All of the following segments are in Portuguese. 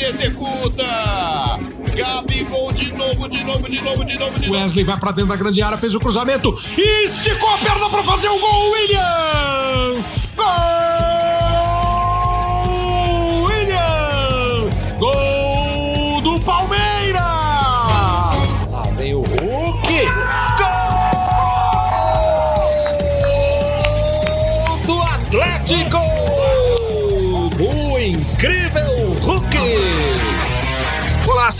Ele executa! Gabigol de novo, de novo, de novo, de novo, de novo. Wesley vai pra dentro da grande área, fez o cruzamento, esticou a perna pra fazer o gol, William!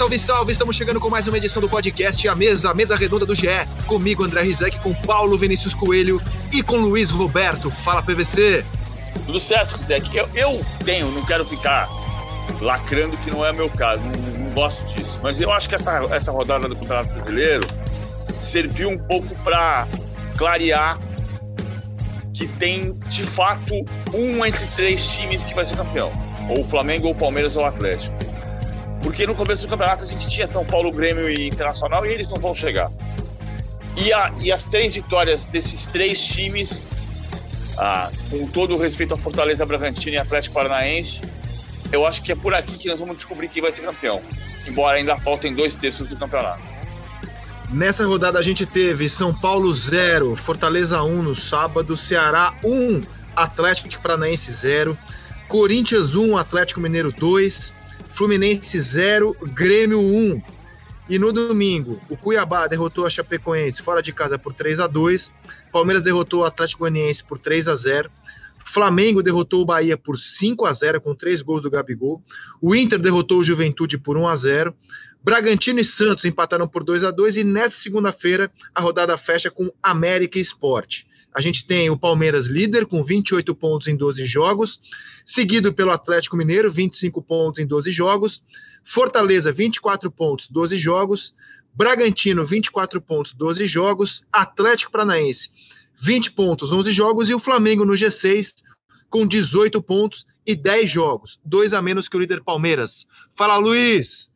Salve, salve! Estamos chegando com mais uma edição do podcast A Mesa, a Mesa Redonda do GE. Comigo, André Rizek, com Paulo Vinícius Coelho e com Luiz Roberto. Fala, PVC! Tudo certo, Zé. Eu, eu tenho, não quero ficar lacrando que não é meu caso, não, não gosto disso. Mas eu acho que essa, essa rodada do Campeonato Brasileiro serviu um pouco para clarear que tem, de fato, um entre três times que vai ser campeão. Ou o Flamengo, ou o Palmeiras, ou o Atlético. Porque no começo do campeonato a gente tinha São Paulo, Grêmio e Internacional e eles não vão chegar. E, a, e as três vitórias desses três times, ah, com todo o respeito a Fortaleza, Bragantino e Atlético Paranaense, eu acho que é por aqui que nós vamos descobrir quem vai ser campeão. Embora ainda faltem dois terços do campeonato. Nessa rodada a gente teve São Paulo 0, Fortaleza 1 no sábado, Ceará 1, Atlético Paranaense 0, Corinthians 1, Atlético Mineiro 2, Fluminense 0, Grêmio 1. E no domingo, o Cuiabá derrotou a Chapecoense fora de casa por 3 a 2 Palmeiras derrotou o Atlético Goianiense por 3 a 0 Flamengo derrotou o Bahia por 5 a 0 com três gols do Gabigol. O Inter derrotou o Juventude por 1 a 0 Bragantino e Santos empataram por 2 a 2 e nessa segunda-feira a rodada fecha com América Esporte. A gente tem o Palmeiras líder com 28 pontos em 12 jogos, seguido pelo Atlético Mineiro, 25 pontos em 12 jogos, Fortaleza 24 pontos, 12 jogos, Bragantino 24 pontos, 12 jogos, Atlético Paranaense 20 pontos, 11 jogos e o Flamengo no G6 com 18 pontos e 10 jogos, dois a menos que o líder Palmeiras. Fala, Luiz!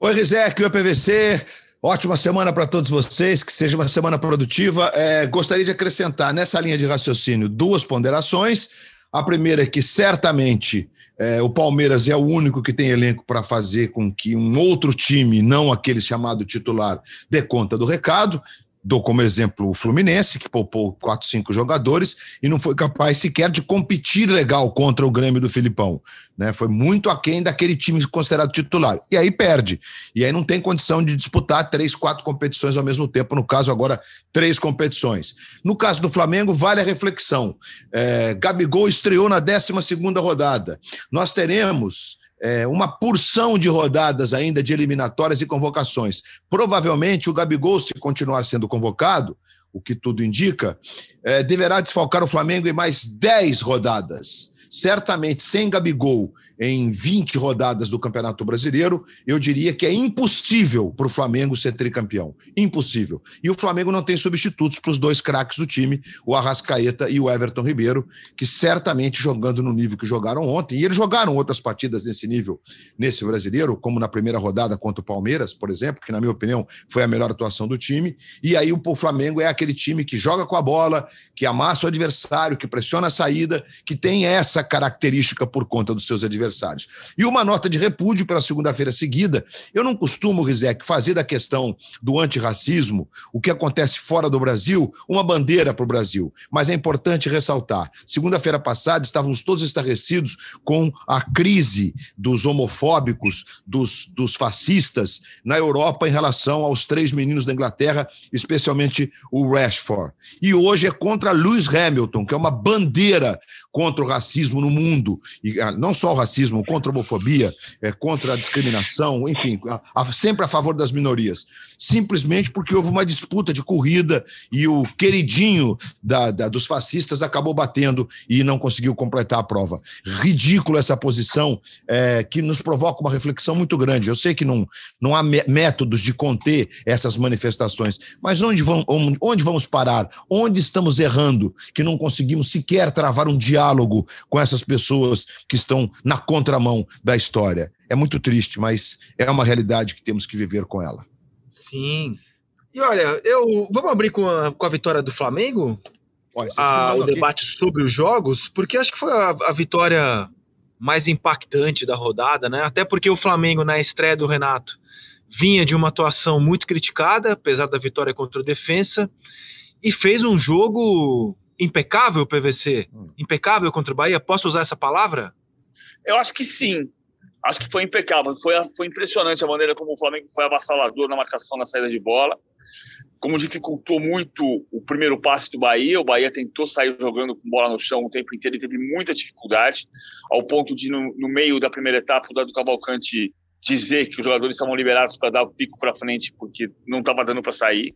Oi, Rizek, o PVC. Ótima semana para todos vocês, que seja uma semana produtiva. É, gostaria de acrescentar nessa linha de raciocínio duas ponderações. A primeira é que certamente é, o Palmeiras é o único que tem elenco para fazer com que um outro time, não aquele chamado titular, dê conta do recado. Dou como exemplo o Fluminense, que poupou quatro, cinco jogadores e não foi capaz sequer de competir legal contra o Grêmio do Filipão. Né? Foi muito aquém daquele time considerado titular. E aí perde. E aí não tem condição de disputar três, quatro competições ao mesmo tempo. No caso, agora, três competições. No caso do Flamengo, vale a reflexão. É, Gabigol estreou na 12 rodada. Nós teremos é, uma porção de rodadas ainda de eliminatórias e convocações. Provavelmente o Gabigol, se continuar sendo convocado, o que tudo indica, é, deverá desfalcar o Flamengo em mais 10 rodadas. Certamente, sem Gabigol em 20 rodadas do Campeonato Brasileiro, eu diria que é impossível para o Flamengo ser tricampeão. Impossível. E o Flamengo não tem substitutos para os dois craques do time, o Arrascaeta e o Everton Ribeiro, que certamente jogando no nível que jogaram ontem, e eles jogaram outras partidas nesse nível, nesse brasileiro, como na primeira rodada contra o Palmeiras, por exemplo, que na minha opinião foi a melhor atuação do time. E aí o Flamengo é aquele time que joga com a bola, que amassa o adversário, que pressiona a saída, que tem essa característica por conta dos seus adversários adversários. E uma nota de repúdio pela segunda-feira seguida. Eu não costumo, Rizek, fazer da questão do antirracismo, o que acontece fora do Brasil, uma bandeira para o Brasil. Mas é importante ressaltar: segunda-feira passada estávamos todos estarrecidos com a crise dos homofóbicos, dos, dos fascistas na Europa em relação aos três meninos da Inglaterra, especialmente o Rashford. E hoje é contra Lewis Hamilton, que é uma bandeira contra o racismo no mundo, e ah, não só o racismo, contra a homofobia, é, contra a discriminação, enfim, a, a, sempre a favor das minorias, simplesmente porque houve uma disputa de corrida e o queridinho da, da, dos fascistas acabou batendo e não conseguiu completar a prova. Ridículo essa posição é, que nos provoca uma reflexão muito grande. Eu sei que não, não há métodos de conter essas manifestações, mas onde, vão, onde vamos parar? Onde estamos errando que não conseguimos sequer travar um diálogo com essas pessoas que estão na contramão da história? É muito triste, mas é uma realidade que temos que viver com ela. Sim. E olha, eu vamos abrir com a, com a vitória do Flamengo? a, o debate sobre os jogos, porque acho que foi a, a, vitória mais impactante da rodada, né? Até porque o Flamengo, na estreia do Renato, vinha de uma atuação muito criticada, apesar da vitória contra o Defensa, e fez um jogo impecável, PVC. Hum. Impecável contra o Bahia. Posso usar essa palavra? Eu acho que sim. Acho que foi impecável. Foi, foi impressionante a maneira como o Flamengo foi avassalador na marcação na saída de bola como dificultou muito o primeiro passe do Bahia, o Bahia tentou sair jogando com bola no chão o tempo inteiro e teve muita dificuldade, ao ponto de, no, no meio da primeira etapa, o Dado Cavalcante dizer que os jogadores estavam liberados para dar o pico para frente porque não estava dando para sair.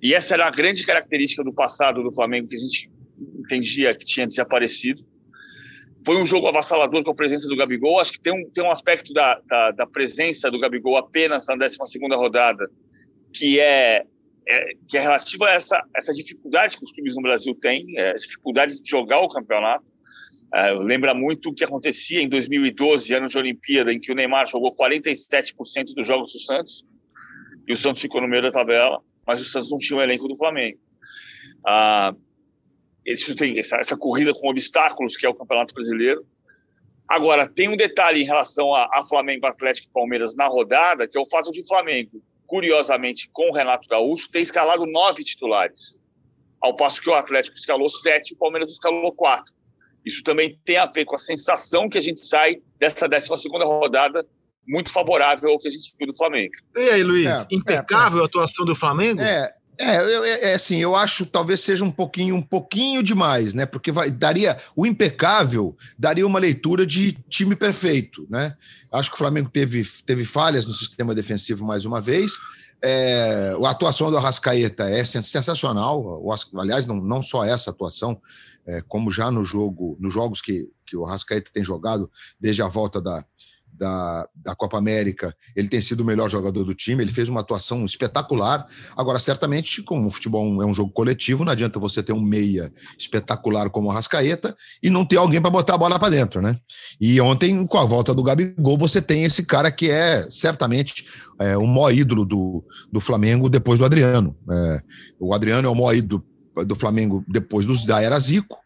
E essa era a grande característica do passado do Flamengo que a gente entendia que tinha desaparecido. Foi um jogo avassalador com a presença do Gabigol. Acho que tem um, tem um aspecto da, da, da presença do Gabigol apenas na 12 rodada que é é, que é relativa a essa, essa dificuldade que os clubes no Brasil têm, é, dificuldade de jogar o campeonato. É, lembra muito o que acontecia em 2012, ano de Olimpíada, em que o Neymar jogou 47% dos jogos do Santos, e o Santos ficou no meio da tabela, mas o Santos não tinha o elenco do Flamengo. Ah, isso tem essa, essa, corrida com obstáculos, que é o Campeonato Brasileiro. Agora, tem um detalhe em relação a, a Flamengo, Atlético e Palmeiras na rodada, que é o fato de o Flamengo curiosamente, com o Renato Gaúcho, ter escalado nove titulares, ao passo que o Atlético escalou sete, o Palmeiras escalou quatro. Isso também tem a ver com a sensação que a gente sai dessa 12 segunda rodada muito favorável ao que a gente viu do Flamengo. E aí, Luiz, é, impecável é, é. a atuação do Flamengo? É, é, eu, é, é, assim, eu acho talvez seja um pouquinho, um pouquinho demais, né? Porque vai, daria o impecável daria uma leitura de time perfeito, né? Acho que o Flamengo teve, teve falhas no sistema defensivo mais uma vez. É, a atuação do Arrascaeta é sensacional. Aliás, não, não só essa atuação, é, como já no jogo, nos jogos que, que o Arrascaeta tem jogado desde a volta da, da, da Copa América, ele tem sido o melhor jogador do time, ele fez uma atuação espetacular. Agora, certamente, como o futebol é um jogo coletivo, não adianta você ter um meia espetacular como o Rascaeta e não ter alguém para botar a bola para dentro, né? E ontem, com a volta do Gabigol, você tem esse cara que é certamente é, o maior ídolo do, do Flamengo depois do Adriano. É, o Adriano é o maior ídolo do Flamengo depois dos da era Zico,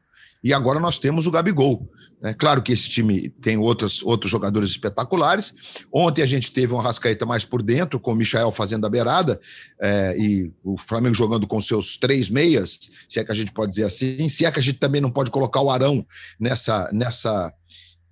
e agora nós temos o Gabigol. É claro que esse time tem outros, outros jogadores espetaculares. Ontem a gente teve um Rascaeta mais por dentro, com o Michael fazendo a beirada, é, e o Flamengo jogando com seus três meias, se é que a gente pode dizer assim, se é que a gente também não pode colocar o Arão nessa, nessa,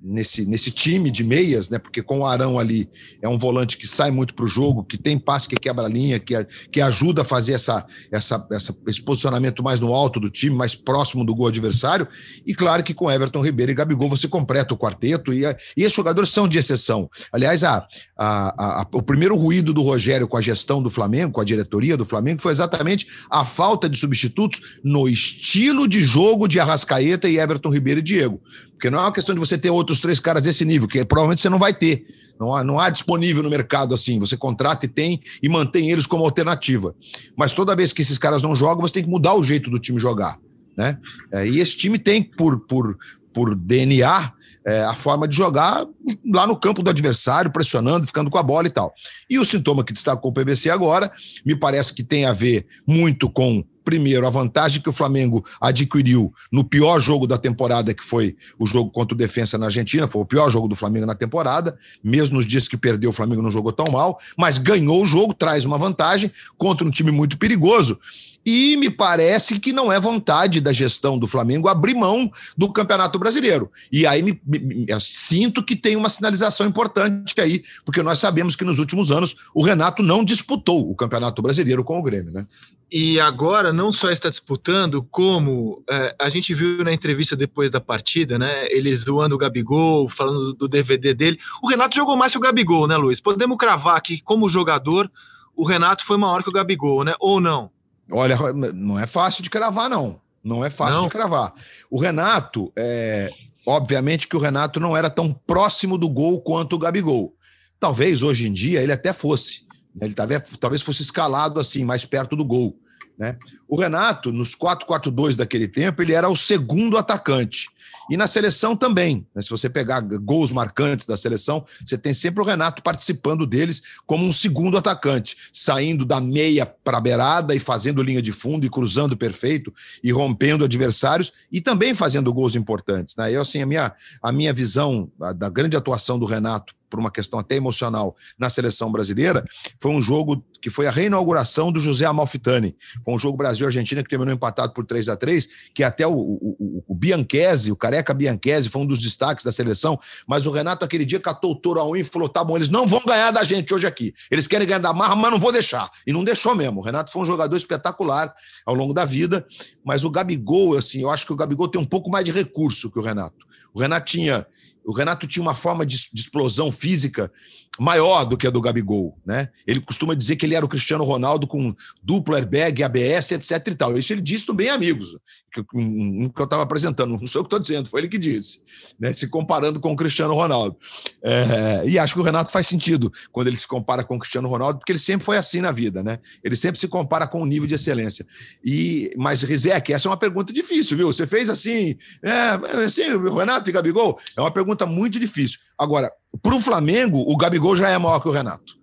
nesse, nesse time de meias, né? Porque com o Arão ali é um volante que sai muito para o jogo, que tem passe que quebra a linha, que, que ajuda a fazer essa, essa, essa, esse posicionamento mais no alto do time, mais próximo do gol adversário. E claro que com Everton Ribeiro e Gabigol você completa o quarteto, e, e esses jogadores são de exceção. Aliás, a, a, a, o primeiro ruído do Rogério com a gestão do Flamengo, com a diretoria do Flamengo, foi exatamente a falta de substitutos no estilo de jogo de Arrascaeta e Everton Ribeiro e Diego. Porque não é uma questão de você ter outros três caras desse nível, que provavelmente você não vai ter. Não há, não há disponível no mercado assim. Você contrata e tem e mantém eles como alternativa. Mas toda vez que esses caras não jogam, você tem que mudar o jeito do time jogar. Né? É, e esse time tem por, por, por DNA é, a forma de jogar lá no campo do adversário, pressionando, ficando com a bola e tal. E o sintoma que destacou o PVC agora, me parece que tem a ver muito com primeiro, a vantagem que o Flamengo adquiriu no pior jogo da temporada, que foi o jogo contra o Defensa na Argentina, foi o pior jogo do Flamengo na temporada, mesmo nos dias que perdeu, o Flamengo não jogou tão mal, mas ganhou o jogo, traz uma vantagem contra um time muito perigoso. E me parece que não é vontade da gestão do Flamengo abrir mão do Campeonato Brasileiro. E aí me, me, sinto que tem uma sinalização importante aí, porque nós sabemos que nos últimos anos o Renato não disputou o Campeonato Brasileiro com o Grêmio, né? E agora não só está disputando, como é, a gente viu na entrevista depois da partida, né? Ele zoando o Gabigol, falando do DVD dele. O Renato jogou mais que o Gabigol, né, Luiz? Podemos cravar que, como jogador, o Renato foi maior que o Gabigol, né? Ou não? Olha, não é fácil de cravar, não. Não é fácil não. de cravar. O Renato, é, obviamente que o Renato não era tão próximo do gol quanto o Gabigol. Talvez hoje em dia ele até fosse. Né? Ele talvez fosse escalado assim, mais perto do gol. Né? O Renato, nos 4-4-2 daquele tempo, ele era o segundo atacante. E na seleção também. Né? Se você pegar gols marcantes da seleção, você tem sempre o Renato participando deles como um segundo atacante, saindo da meia para a beirada e fazendo linha de fundo e cruzando perfeito e rompendo adversários e também fazendo gols importantes. Né? Eu, assim, a minha, a minha visão da grande atuação do Renato por uma questão até emocional, na seleção brasileira, foi um jogo que foi a reinauguração do José Amalfitani. Foi um jogo Brasil-Argentina que terminou empatado por 3 a 3 que até o, o, o Bianchese, o careca Bianchese, foi um dos destaques da seleção, mas o Renato aquele dia catou o touro a um e falou: tá bom, eles não vão ganhar da gente hoje aqui. Eles querem ganhar da marra, mas não vou deixar. E não deixou mesmo. O Renato foi um jogador espetacular ao longo da vida, mas o Gabigol, assim, eu acho que o Gabigol tem um pouco mais de recurso que o Renato. O Renato tinha o Renato tinha uma forma de, de, explosão física maior do que a do Gabigol, né? Ele costuma dizer que ele era o Cristiano Ronaldo com duplo airbag, ABS, etc e tal. Isso ele disse também amigos, que, um, que eu estava apresentando, não sou eu que estou dizendo, foi ele que disse, né? Se comparando com o Cristiano Ronaldo. É, e acho que o Renato faz sentido quando ele se compara com o Cristiano Ronaldo, porque ele sempre foi assim na vida, né? Ele sempre se compara com o nível de excelência. E, mas, Rizek, essa é uma pergunta difícil, viu? Você fez assim, é, assim, Renato e Gabigol? É uma pergunta muito difícil. Agora, para o Flamengo, o Gabigol já é maior que o Renato.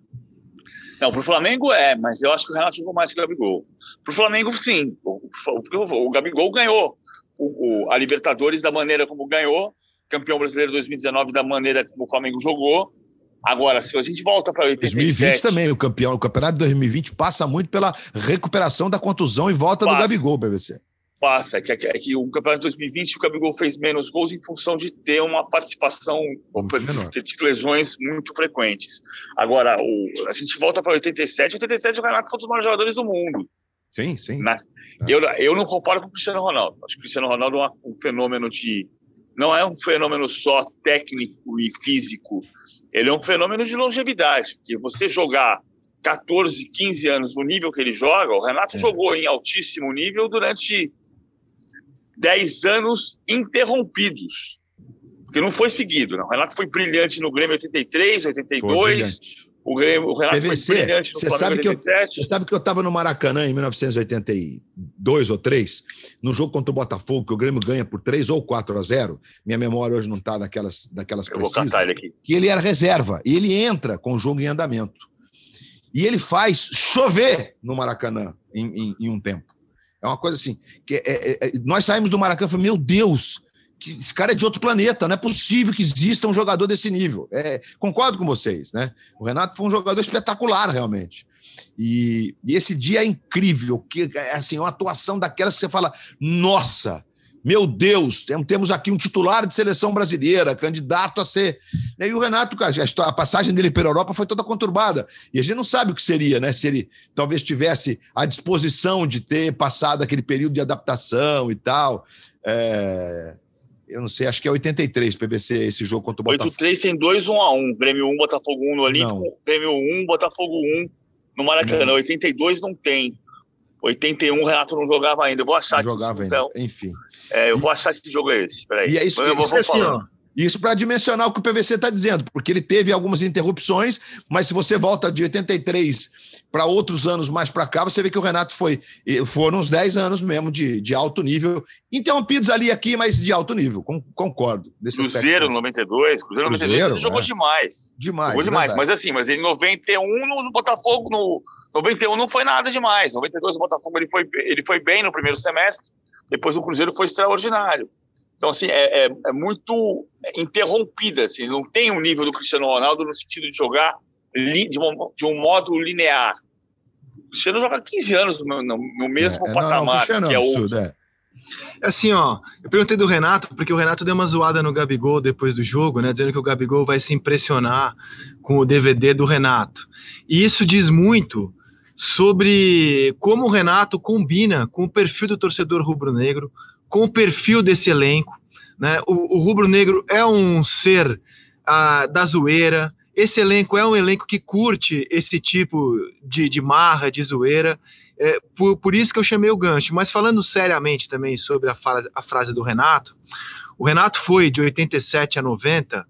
Não, para o Flamengo é, mas eu acho que o Renato jogou mais que o Gabigol. Para o Flamengo, sim. O, o, o Gabigol ganhou o, a Libertadores da maneira como ganhou, campeão brasileiro 2019 da maneira como o Flamengo jogou. Agora, se a gente volta para 87... 2020 também, o campeão, o campeonato de 2020 passa muito pela recuperação da contusão e volta passa. do Gabigol, BBC passa, que, é que o campeonato de 2020 o Gabigol fez menos gols em função de ter uma participação de, de lesões muito frequentes. Agora, o, a gente volta para 87, 87 o Renato foi um dos maiores jogadores do mundo. Sim, sim. Na, é. eu, eu não comparo com o Cristiano Ronaldo. Acho que o Cristiano Ronaldo é um fenômeno de. Não é um fenômeno só técnico e físico, ele é um fenômeno de longevidade. Porque você jogar 14, 15 anos no nível que ele joga, o Renato é. jogou em altíssimo nível durante 10 anos interrompidos. Porque não foi seguido. Não. O Renato foi brilhante no Grêmio 83, 82. O, Grêmio, o Renato PVC, foi brilhante no você sabe que eu, Você sabe que eu estava no Maracanã em 1982 ou 3, no jogo contra o Botafogo, que o Grêmio ganha por 3 ou 4 a 0. Minha memória hoje não está daquelas, daquelas eu precisas. Vou ele aqui. Que ele era reserva. E ele entra com o jogo em andamento. E ele faz chover no Maracanã em, em, em um tempo. É uma coisa assim. que é, é, é, Nós saímos do Maracanã e falamos, meu Deus, que esse cara é de outro planeta, não é possível que exista um jogador desse nível. É, concordo com vocês, né? O Renato foi um jogador espetacular, realmente. E, e esse dia é incrível, que é assim, uma atuação daquelas que você fala, nossa, meu Deus, temos aqui um titular de seleção brasileira, candidato a ser. E o Renato, a passagem dele pela Europa foi toda conturbada. E a gente não sabe o que seria, né? Se ele talvez tivesse a disposição de ter passado aquele período de adaptação e tal. É... Eu não sei, acho que é 83 PVC esse jogo contra o Botafogo. 83 tem 2 1 a 1 Grêmio 1, Botafogo 1 no Olímpico, não. Grêmio 1, Botafogo 1 no Maracanã. Não. 82 não tem. 81 o Renato não jogava ainda. Eu vou achar não jogava ainda. Então, Enfim. É, eu vou achar que jogo é esse. Peraí. E é isso, eu vou, vou assim, ó. Isso para dimensionar o que o PVC está dizendo, porque ele teve algumas interrupções, mas se você volta de 83 para outros anos mais para cá, você vê que o Renato foi. Foram uns 10 anos mesmo de, de alto nível, interrompidos ali aqui, mas de alto nível, concordo. Cruzeiro 92, Cruzeiro, Cruzeiro 92, jogou é. demais. Demais. Jogou demais, mas assim, mas em 91 no Botafogo, no 91 não foi nada demais. 92 o Botafogo ele foi, ele foi bem no primeiro semestre, depois o Cruzeiro foi extraordinário. Então, assim, é, é, é, muito interrompida, assim, não tem o um nível do Cristiano Ronaldo no sentido de jogar li, de, um, de, um, modo linear. O Cristiano joga 15 anos no, no, no mesmo é, patamar, não, não, que é, é o... É. Assim, ó, eu perguntei do Renato, porque o Renato deu uma zoada no Gabigol depois do jogo, né? Dizendo que o Gabigol vai se impressionar com o DVD do Renato. E isso diz muito sobre como o Renato combina com o perfil do torcedor rubro-negro, com o perfil desse elenco. Né? O, o rubro-negro é um ser ah, da zoeira, esse elenco é um elenco que curte esse tipo de, de marra, de zoeira. É, por, por isso que eu chamei o gancho. Mas falando seriamente também sobre a, frase, a frase do Renato, o Renato foi de 87 a 90,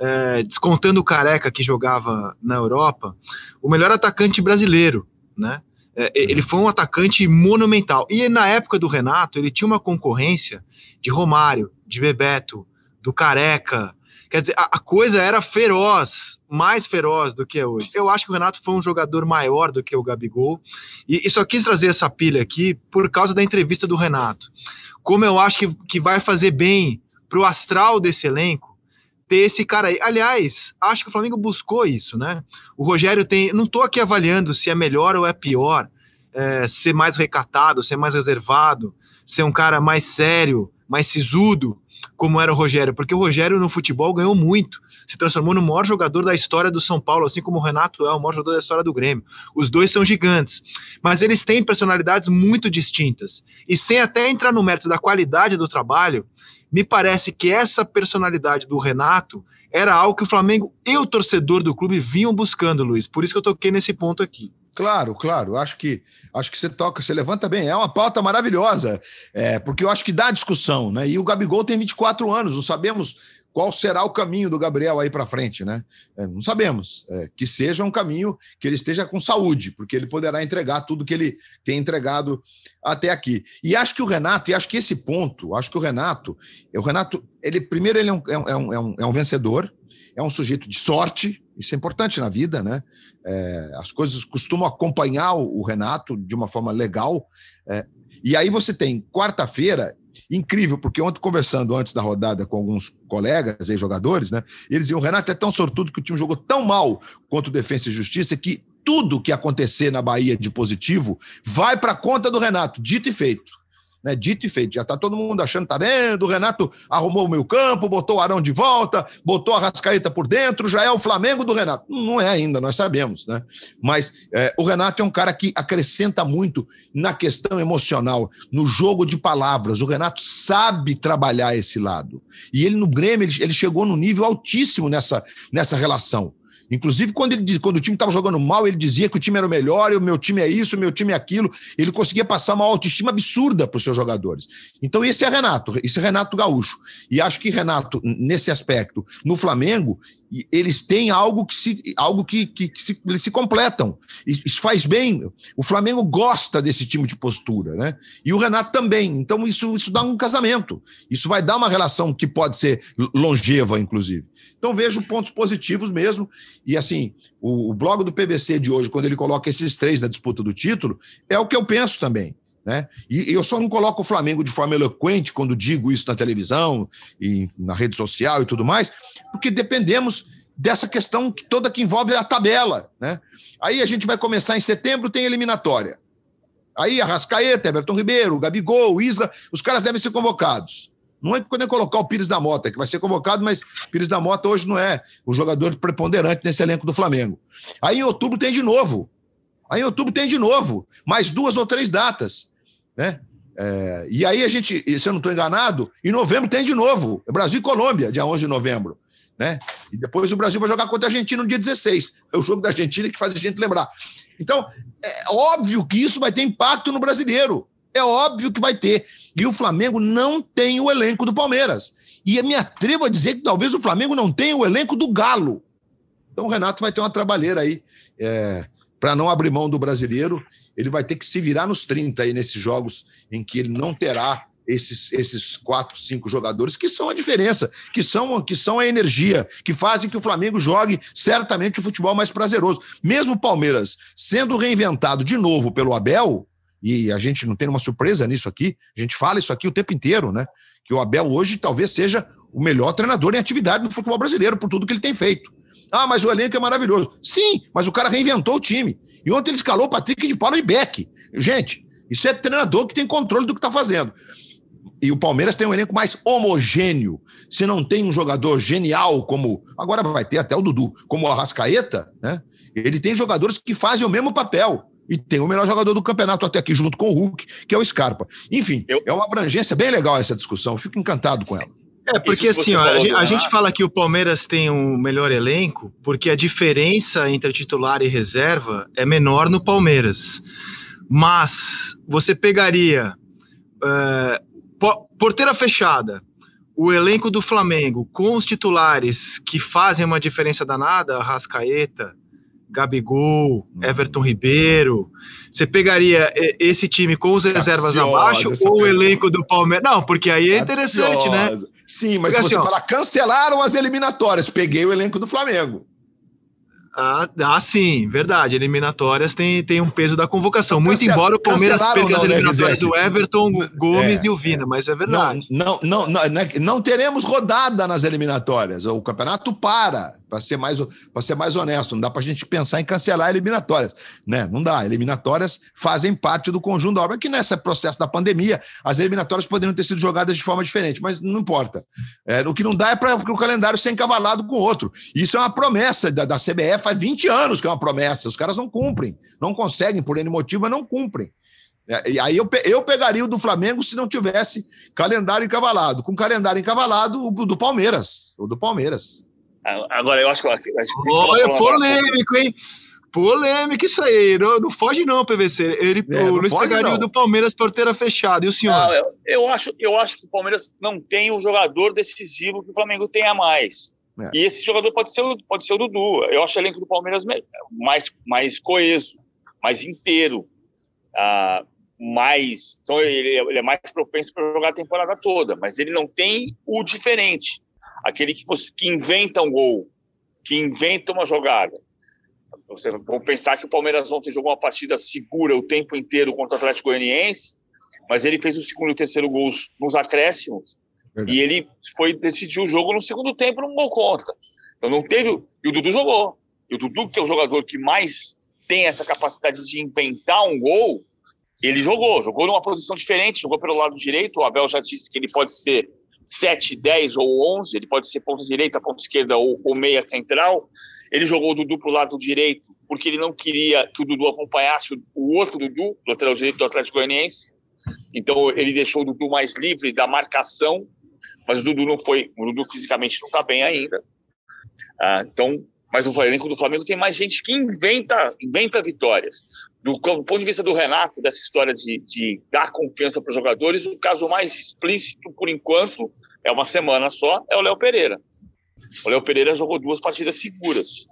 é, descontando o Careca que jogava na Europa, o melhor atacante brasileiro, né? É, ele foi um atacante monumental. E na época do Renato, ele tinha uma concorrência de Romário, de Bebeto, do Careca, Quer dizer, a, a, coisa era feroz, mais feroz do que é hoje. Eu acho que o Renato foi um jogador maior do que o Gabigol. E, e só quis trazer essa pilha aqui por causa da entrevista do Renato. Como eu acho que, que vai fazer bem pro astral desse elenco ter esse cara aí. Aliás, acho que o Flamengo buscou isso, né? O Rogério tem. Não estou aqui avaliando se é melhor ou é pior, é, ser mais recatado, ser mais reservado, ser um cara mais sério, mais sisudo como era o Rogério, porque o Rogério no futebol ganhou muito, se transformou no maior jogador da história do São Paulo, assim como o Renato é o maior jogador da história do Grêmio. Os dois são gigantes, mas eles têm personalidades muito distintas. E sem até entrar no mérito da qualidade do trabalho, me parece que essa personalidade do Renato era algo que o Flamengo e o torcedor do clube vinham buscando, Luiz. Por isso que eu toquei nesse ponto aqui. Claro, claro. Acho que acho que você toca, você levanta bem. É uma pauta maravilhosa, é, porque eu acho que dá discussão, né? E o Gabigol tem 24 anos, não sabemos qual será o caminho do Gabriel aí para frente, né? É, não sabemos. É, que seja um caminho que ele esteja com saúde, porque ele poderá entregar tudo que ele tem entregado até aqui. E acho que o Renato, e acho que esse ponto, acho que o Renato, o Renato, ele primeiro ele é um, é um, é um, é um vencedor, é um sujeito de sorte, isso é importante na vida, né? É, as coisas costumam acompanhar o, Renato de uma forma legal. É, e aí você tem quarta-feira, incrível, porque ontem, conversando antes da rodada com alguns colegas e jogadores, né? Eles o Renato é tão sortudo que o time jogou tão mal contra o Defensa e Justiça que tudo que acontecer na Bahia de positivo vai para conta do Renato, dito e feito né? Dito e feito. Já está todo mundo achando, tá vendo? O Renato arrumou o meu campo, botou o Arão de volta, botou a Rascaeta por dentro, já é o Flamengo do Renato. Não é ainda, nós sabemos, né? Mas é, o Renato é um cara que acrescenta muito na questão emocional, no jogo de palavras. O Renato sabe trabalhar esse lado. E ele no Grêmio, ele, ele chegou num nível altíssimo nessa, nessa relação. Inclusive, quando, ele, quando o time estava jogando mal, ele dizia que o time era o melhor, o meu time é isso, o meu time é aquilo. Ele conseguia passar uma autoestima absurda para os seus jogadores. Então, esse é Renato, esse é Renato Gaúcho. E acho que Renato, nesse aspecto, no Flamengo, eles têm algo que se, algo que, que, que se, eles se completam. Isso faz bem. O Flamengo gosta desse tipo de postura, né? E o Renato também. Então, isso, isso dá um casamento. Isso vai dar uma relação que pode ser longeva, inclusive. Então, vejo pontos positivos mesmo. E assim, o, o blog do PBC de hoje, quando ele coloca esses três na disputa do título, é o que eu penso também. Né? E, eu só não coloco o Flamengo de forma eloquente quando digo isso na televisão e na rede social e tudo mais, porque dependemos dessa questão que toda que envolve a tabela. Né? Aí a gente vai começar em setembro, tem eliminatória. Aí a Rascaeta, Everton Ribeiro, Gabigol, Isla, os caras devem ser convocados. Não é quando colocar o Pires da Mota, que vai ser convocado, mas Pires da Mota hoje não é o jogador preponderante nesse elenco do Flamengo. Aí em outubro tem de novo. Aí em outubro tem de novo. Mais duas ou três datas. Né? É, e aí a gente, se eu não estou enganado, em novembro tem de novo. Brasil e Colômbia, dia 11 de novembro. Né? E depois o Brasil vai jogar contra a Argentina no dia 16. É o jogo da Argentina que faz a gente lembrar. Então, é óbvio que isso vai ter impacto no brasileiro. É óbvio que vai ter. E o Flamengo não tem o elenco do Palmeiras. E me atrevo a dizer que talvez o Flamengo não tenha o elenco do Galo. Então o Renato vai ter uma trabalheira aí é, para não abrir mão do brasileiro. Ele vai ter que se virar nos 30 aí nesses jogos em que ele não terá esses, esses quatro, cinco jogadores que são a diferença, que são, que são a energia, que fazem que o Flamengo jogue certamente o futebol mais prazeroso. Mesmo o Palmeiras sendo reinventado de novo pelo Abel, e a gente não tem uma surpresa nisso aqui, a gente fala isso aqui o tempo inteiro, né? Que o Abel hoje talvez seja o melhor treinador em atividade no futebol brasileiro, por tudo que ele tem feito. Ah, mas o elenco é maravilhoso. Sim, mas o cara reinventou o time. E ontem ele escalou o Patrick de Paulo e Beck. Gente, isso é treinador que tem controle do que está fazendo. E o Palmeiras tem um elenco mais homogêneo. Se não tem um jogador genial como. Agora vai ter até o Dudu, como o Arrascaeta, né? Ele tem jogadores que fazem o mesmo papel E tem o melhor jogador do campeonato até aqui, junto com o Hulk, que é o Scarpa. Enfim, eu... é uma abrangência bem legal essa discussão. Eu fico encantado com ela. É, porque assim, ó, a, gente, a gente fala que o Palmeiras tem um melhor elenco, porque a diferença entre titular e reserva é menor no Palmeiras. Mas você pegaria uh, porteira fechada, o elenco do Flamengo com os titulares que fazem uma diferença danada, Rascaeta, Gabigol, uhum. Everton Ribeiro. Você pegaria esse time com os reservas Capciosa abaixo ou o elenco do Palmeiras? Não, porque aí é interessante, né? Sim, mas porque, se você assim, falar, cancelaram as eliminatórias, peguei o elenco do Flamengo. Ah, ah, sim, verdade. Eliminatórias tem, tem um peso da convocação. Muito embora o Palmeiras perca as né, eliminatórias do Everton, Gomes é, e o Vina, mas é verdade. Não, não, não, não, não teremos rodada nas eliminatórias. O campeonato para para ser mais para ser mais honesto, não dá para a gente pensar em cancelar eliminatórias, né? Não dá. Eliminatórias fazem parte do conjunto da obra que nesse processo da pandemia as eliminatórias poderiam ter sido jogadas de forma diferente, mas não importa. É, o que não dá é para o calendário ser encavalado com outro. Isso é uma promessa da, da CBF faz 20 anos que é uma promessa. Os caras não cumprem, não conseguem por N motivo, mas não cumprem. É, e aí eu, eu pegaria o do Flamengo se não tivesse calendário encavalado. Com calendário encavalado, o do Palmeiras. O do Palmeiras. Agora, eu acho que. Acho que Olha, polêmico, hein? Polêmico isso aí. Não, não foge, não, PVC. Ele, é, o Luiz pegaria do Palmeiras porteira fechada. E o senhor? Não, eu, eu, acho, eu acho que o Palmeiras não tem o jogador decisivo que o Flamengo tem a mais. É. E esse jogador pode ser, pode ser o Dudu. Eu acho o elenco do Palmeiras mais, mais coeso, mais inteiro. Ah, mais. Então, ele, ele é mais propenso para jogar a temporada toda, mas ele não tem o diferente aquele que, você, que inventa um gol, que inventa uma jogada. Você vão pensar que o Palmeiras ontem jogou uma partida segura o tempo inteiro contra o Atlético Goianiense, mas ele fez o segundo e o terceiro gols nos acréscimos Verdade. e ele foi decidir o jogo no segundo tempo num gol contra. Então não teve. E o Dudu jogou. E o Dudu, que é o jogador que mais tem essa capacidade de inventar um gol, ele jogou. Jogou numa posição diferente, jogou pelo lado direito. O Abel já disse que ele pode ser 7, 10 ou 11, ele pode ser ponta direita, ponta esquerda ou, ou meia central. Ele jogou o Dudu para o lado direito porque ele não queria que o Dudu acompanhasse o outro Dudu, lateral direito do Atlético Goianiense. Então ele deixou o Dudu mais livre da marcação, mas o Dudu não foi, o Dudu fisicamente não está bem ainda. Ah, então, mas o elenco do Flamengo tem mais gente que inventa, inventa vitórias. Do, ponto de vista do Renato, dessa história de, de dar confiança para os jogadores, o caso mais explícito, por enquanto, é uma semana só, é o Léo Pereira. O Léo Pereira jogou duas partidas seguras.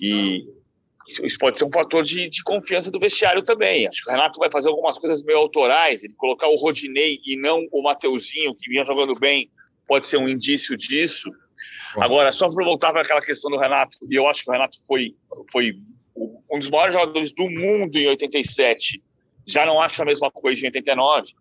E isso pode ser um fator de, de, confiança do vestiário também. Acho que o Renato vai fazer algumas coisas meio autorais, ele colocar o Rodinei e não o Mateuzinho, que vinha jogando bem, pode ser um indício disso. Agora, só para voltar para aquela questão do Renato, e eu acho que o Renato foi, foi um dos maiores jogadores do mundo em 87, já não acho a mesma coisa em 89,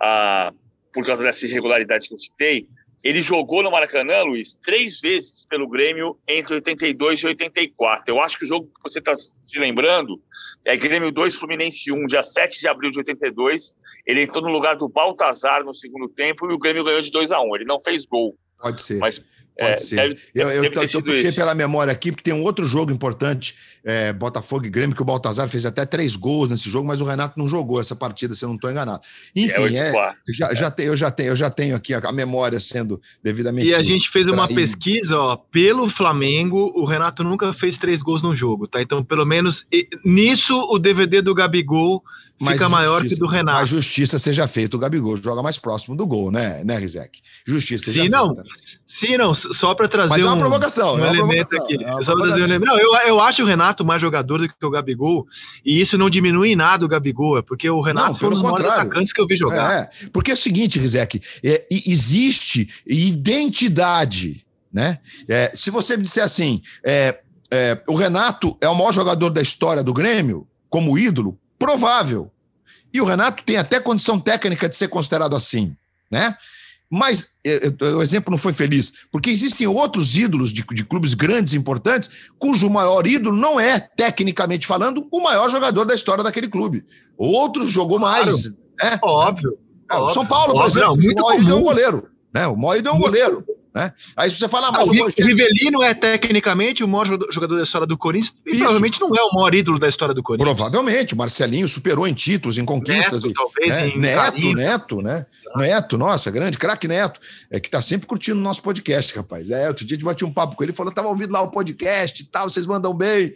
ah, por causa dessa irregularidade que eu citei. Ele jogou no Maracanã, Luiz, três vezes pelo Grêmio entre 82 e 84. Eu acho que o jogo que você está se lembrando é Grêmio 2, Fluminense 1, dia 7 de abril de 82. Ele entrou no lugar do Baltazar no segundo tempo e o Grêmio ganhou de 2 a 1 Ele não fez gol. Pode ser. Mas Pode é, ser. Deve, eu, eu, eu, eu puxei pela memória aqui, porque tem um outro jogo importante, é, Botafogo e Grêmio, que o Baltazar fez até três gols nesse jogo, mas o Renato não jogou essa partida, se eu não estou enganado. Enfim, é, é já, já tenho, eu, já tenho, eu já tenho aqui a, a memória sendo devidamente. E a gente fez uma pesquisa, ó, pelo Flamengo, o Renato nunca fez três gols no jogo, tá? Então, pelo menos nisso, o DVD do Gabigol fica maior que do Renato. A justiça seja feita. O Gabigol joga mais próximo do gol, né, né Rizek? Justiça seja Sim, não. feita. Sim, não. Só para trazer Mas é uma um, provocação, um é uma elemento provocação, aqui. É só trazer um elemento. Não, eu, eu acho o Renato mais jogador do que o Gabigol, e isso não diminui em nada o Gabigol, é porque o Renato não, foi um dos maiores atacantes que eu vi jogar. É, porque é o seguinte, Rizek, é, existe identidade, né? É, se você me disser assim, é, é, o Renato é o maior jogador da história do Grêmio, como ídolo, Provável. E o Renato tem até condição técnica de ser considerado assim, né? Mas é, é, o exemplo não foi feliz, porque existem outros ídolos de, de, clubes grandes, importantes, cujo maior ídolo não é, tecnicamente falando, o maior jogador da história daquele clube. Outros jogou mais. Claro. Né? Óbvio. É, São Paulo, por óbvio, exemplo, não, o maior ídolo é um goleiro. Né? O maior ídolo é um goleiro. Né? Aí você fala, ah, mas ah, o, o Rogério... Rivelino é tecnicamente o maior jogador da história do Corinthians e Isso. provavelmente não é o maior ídolo da história do Corinthians. Provavelmente, o Marcelinho superou em títulos, em conquistas. Neto, e, talvez, né? em Neto, carinho. Neto, né? Neto, nossa, grande, craque Neto, é que tá sempre curtindo o nosso podcast, rapaz. É, outro dia a gente bateu um papo com ele, falou, tava ouvindo lá o podcast e tal, vocês mandam bem.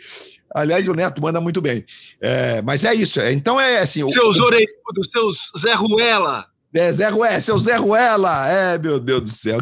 Aliás, o Neto manda muito bem. É, mas é isso. É, então é assim. Seus o... orelhudos, seus Zé Ruela. É, Zé Ruela, seu Zé Ruela! É, meu Deus do céu.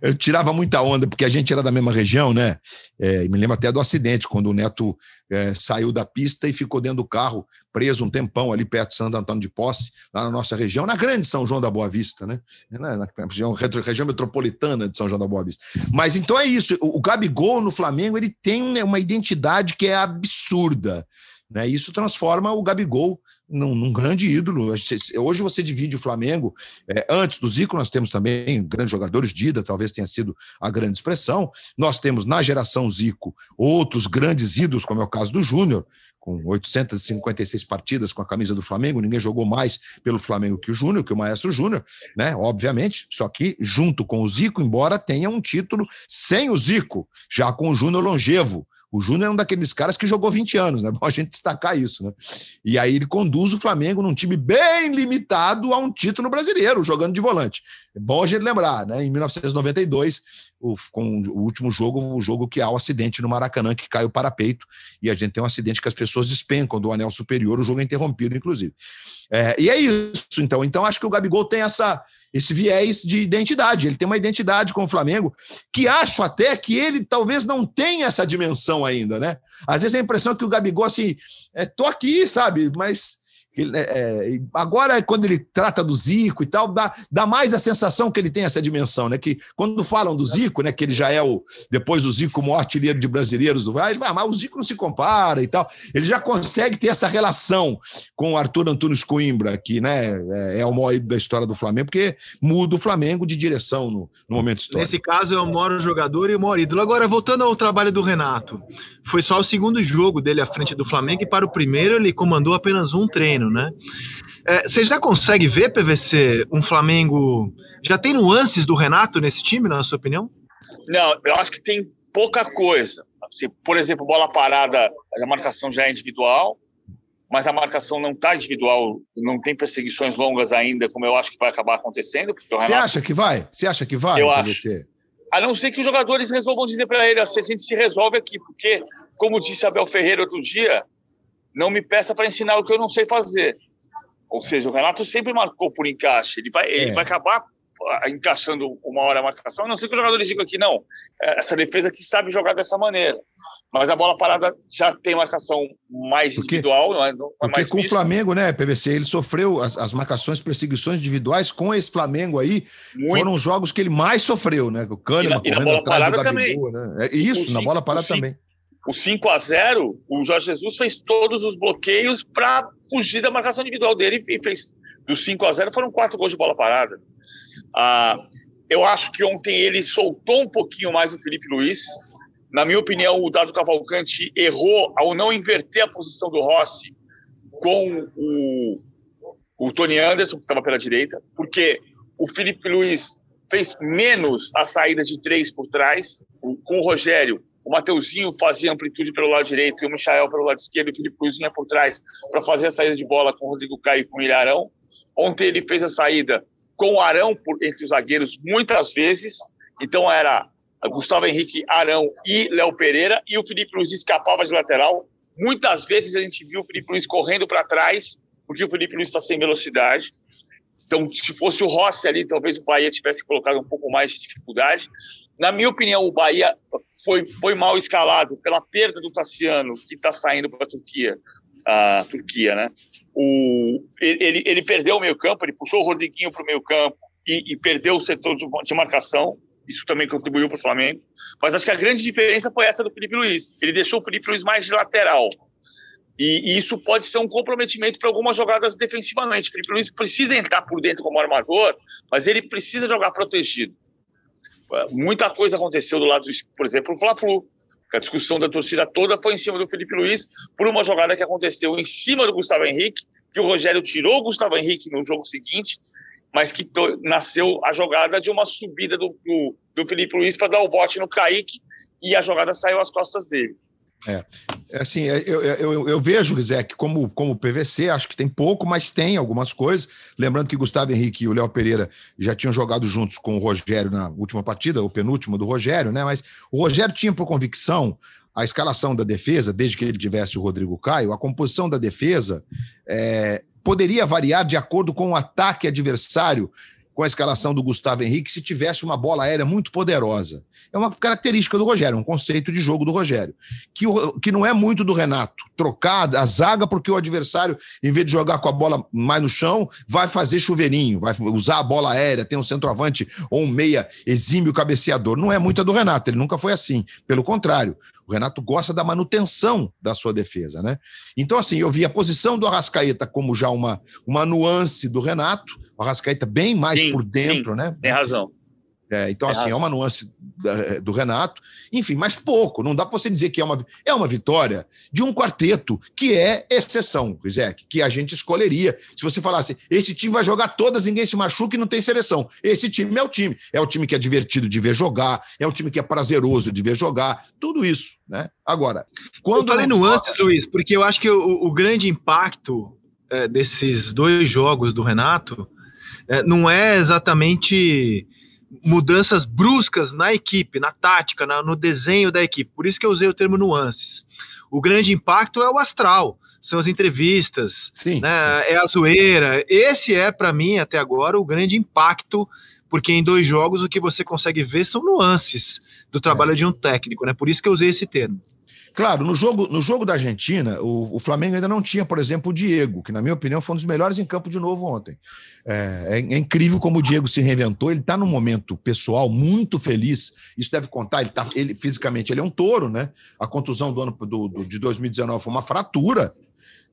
Eu tirava muita onda, porque a gente era da mesma região, né? É, me lembro até do acidente, quando o Neto é, saiu da pista e ficou dentro do carro, preso um tempão ali perto de Santo Antônio de Posse, lá na nossa região, na grande São João da Boa Vista, né? Na, na região, região, metropolitana de São João da Boa Vista. Mas então é isso. O, o Gabigol no Flamengo ele tem uma identidade que é absurda. Né? Isso transforma o Gabigol num, num, grande ídolo. Hoje você divide o Flamengo. É, antes do Zico, nós temos também grandes jogadores. Dida talvez tenha sido a grande expressão. Nós temos na geração Zico outros grandes ídolos, como é o caso do Júnior, com 856 partidas com a camisa do Flamengo. Ninguém jogou mais pelo Flamengo que o Júnior, que o Maestro Júnior, né? Obviamente. Só que junto com o Zico, embora tenha um título sem o Zico, já com o Júnior longevo. O Júnior é um daqueles caras que jogou 20 anos, né? Bom a gente destacar isso, né? E aí ele conduz o Flamengo num time bem limitado a um título brasileiro, jogando de volante. É bom a gente lembrar, né? Em 1992, o, com o último jogo, o jogo que há o acidente no Maracanã, que cai o parapeito, e a gente tem um acidente que as pessoas despencam do anel superior, o jogo é interrompido, inclusive. É, e é isso, então. Então, acho que o Gabigol tem essa, esse viés de identidade. Ele tem uma identidade com o Flamengo, que acho até que ele talvez não tenha essa dimensão ainda, né? Às vezes a impressão é que o Gabigol, assim, é, tô aqui, sabe, mas é, é, agora, quando ele trata do Zico e tal, dá, dá mais a sensação que ele tem essa dimensão, né? Que quando falam do Zico, né? Que ele já é o, depois do Zico, o maior artilheiro de brasileiros do Vai, ele vai, ah, mas o Zico não se compara e tal. Ele já consegue ter essa relação com o Arthur Antunes Coimbra, que né, é, é o maior da história do Flamengo, porque muda o Flamengo de direção no, no momento histórico. Nesse caso, é o maior jogador e o maior ídolo. Agora, voltando ao trabalho do Renato, foi só o segundo jogo dele à frente do Flamengo e para o primeiro ele comandou apenas um treino, né? É, você já consegue ver, PVC, um Flamengo. Já tem nuances do Renato nesse time, na sua opinião? Não, eu acho que tem pouca coisa. Assim, por exemplo, bola parada, a marcação já é individual, mas a marcação não está individual, não tem perseguições longas ainda, como eu acho que vai acabar acontecendo. Você Renato... acha que vai? Você acha que vai? Eu acho. A não ser que os jogadores resolvam dizer para ele, assim, a gente se resolve aqui, porque, como disse Abel Ferreira outro dia, não me peça para ensinar o que eu não sei fazer. Ou seja, o Renato sempre marcou por encaixe. Ele vai, é. ele vai acabar ah, encaixando uma hora a marcação. A não sei que os jogadores digam aqui, não. É, essa defesa aqui sabe jogar dessa maneira. Mas a bola parada já tem marcação mais porque, individual, não é, não é porque com o Flamengo, né, PVC, ele sofreu as, as, marcações, perseguições individuais com esse Flamengo aí. Muito. Foram os jogos que ele mais sofreu, né? O Kahneman correndo atrás do Gabigol, né? É isso, o na bola parada também o 5 a 0 o Jorge Jesus fez todos os bloqueios para fugir da marcação individual dele e fez dos 5 a 0 foram quatro gols de bola parada. Ah, eu acho que ontem ele soltou um pouquinho mais o Felipe Luiz. Na minha opinião, o Dado Cavalcante errou ao não inverter a posição do Rossi com o, o Tony Anderson, que estava pela direita, porque o Felipe Luiz fez menos a saída de três por trás, com o Rogério o Mateuzinho fazia amplitude pelo lado direito e o Michael pelo lado esquerdo e o Felipe Luiz vinha por trás para fazer a saída de bola com o Rodrigo Caio e com o Ilharão. Ontem ele fez a saída com o Arão por, entre os zagueiros muitas vezes, então era Gustavo Henrique, Arão e Léo Pereira, e o Felipe Luiz escapava de lateral. Muitas vezes a gente viu o Felipe Luiz correndo para trás, porque o Felipe Luiz está sem velocidade. Então, se fosse o Rossi ali, talvez o Bahia tivesse colocado um pouco mais de dificuldade. Na minha opinião, o Bahia foi, foi mal escalado pela perda do Tassiano, que está saindo para a Turquia. A Turquia, né? O, ele, ele perdeu o meio campo, ele puxou o Rodriguinho para o meio campo e, e, perdeu o setor de, marcação. Isso também contribuiu para o Flamengo. Mas acho que a grande diferença foi essa do Felipe Luiz. Ele deixou o Felipe Luiz mais de lateral. E, e isso pode ser um comprometimento para algumas jogadas defensivamente. O Felipe Luiz precisa entrar por dentro como armador, mas ele precisa jogar protegido. Muita coisa aconteceu do lado, por exemplo, o Fla-Flu. A discussão da torcida toda foi em cima do Felipe Luiz por uma jogada que aconteceu em cima do Gustavo Henrique, que o Rogério tirou o Gustavo Henrique no jogo seguinte, mas que nasceu a jogada de uma subida do, do, do Felipe Luiz para dar o bote no Kaique e a jogada saiu às costas dele. É. é assim, eu, eu, eu, vejo, Zé, como, como PVC, acho que tem pouco, mas tem algumas coisas. Lembrando que Gustavo Henrique e o Léo Pereira já tinham jogado juntos com o Rogério na última partida, o penúltimo do Rogério, né? Mas o Rogério tinha por convicção a escalação da defesa, desde que ele tivesse o Rodrigo Caio, a composição da defesa é, poderia variar de acordo com o ataque adversário com a escalação do Gustavo Henrique se tivesse uma bola aérea muito poderosa. É uma característica do Rogério, um conceito de jogo do Rogério, que, o, que não é muito do Renato. Trocar a zaga porque o adversário, em vez de jogar com a bola mais no chão, vai fazer chuveirinho, vai usar a bola aérea, tem um centroavante ou um meia exímio cabeceador. Não é muito do Renato, ele nunca foi assim. Pelo contrário, o Renato gosta da manutenção da sua defesa, né? Então, assim, eu vi a posição do Arrascaeta como já uma, uma nuance do Renato, o Arrascaeta bem mais sim, por dentro, sim, né? Tem razão. É, então, assim, é uma nuance do Renato, enfim, mas pouco. Não dá para você dizer que é uma, é uma vitória de um quarteto que é exceção, Rizek, que a gente escolheria. Se você falasse, esse time vai jogar todas, ninguém se machuca e não tem seleção. Esse time é o time. É o time que é divertido de ver jogar, é o time que é prazeroso de ver jogar, tudo isso, né? Agora, quando. Eu falei nuances, Luiz, porque eu acho que o, o grande impacto é, desses dois jogos do Renato é, não é exatamente mudanças bruscas na equipe, na tática, na, no desenho da equipe. Por isso que eu usei o termo nuances. O grande impacto é o astral, são as entrevistas, sim, né, sim. é a zoeira. Esse é, para mim, até agora, o grande impacto, porque em dois jogos o que você consegue ver são nuances do trabalho é. de um técnico, né? Por isso que eu usei esse termo. Claro, no jogo, no jogo da Argentina, o, o, Flamengo ainda não tinha, por exemplo, o Diego, que, na minha opinião, foi um dos melhores em campo de novo ontem. É, é, é incrível como o Diego se reinventou. Ele está num momento pessoal muito feliz. Isso deve contar. Ele, tá, ele fisicamente ele é um touro, né? A contusão do ano do, do, de 2019 foi uma fratura.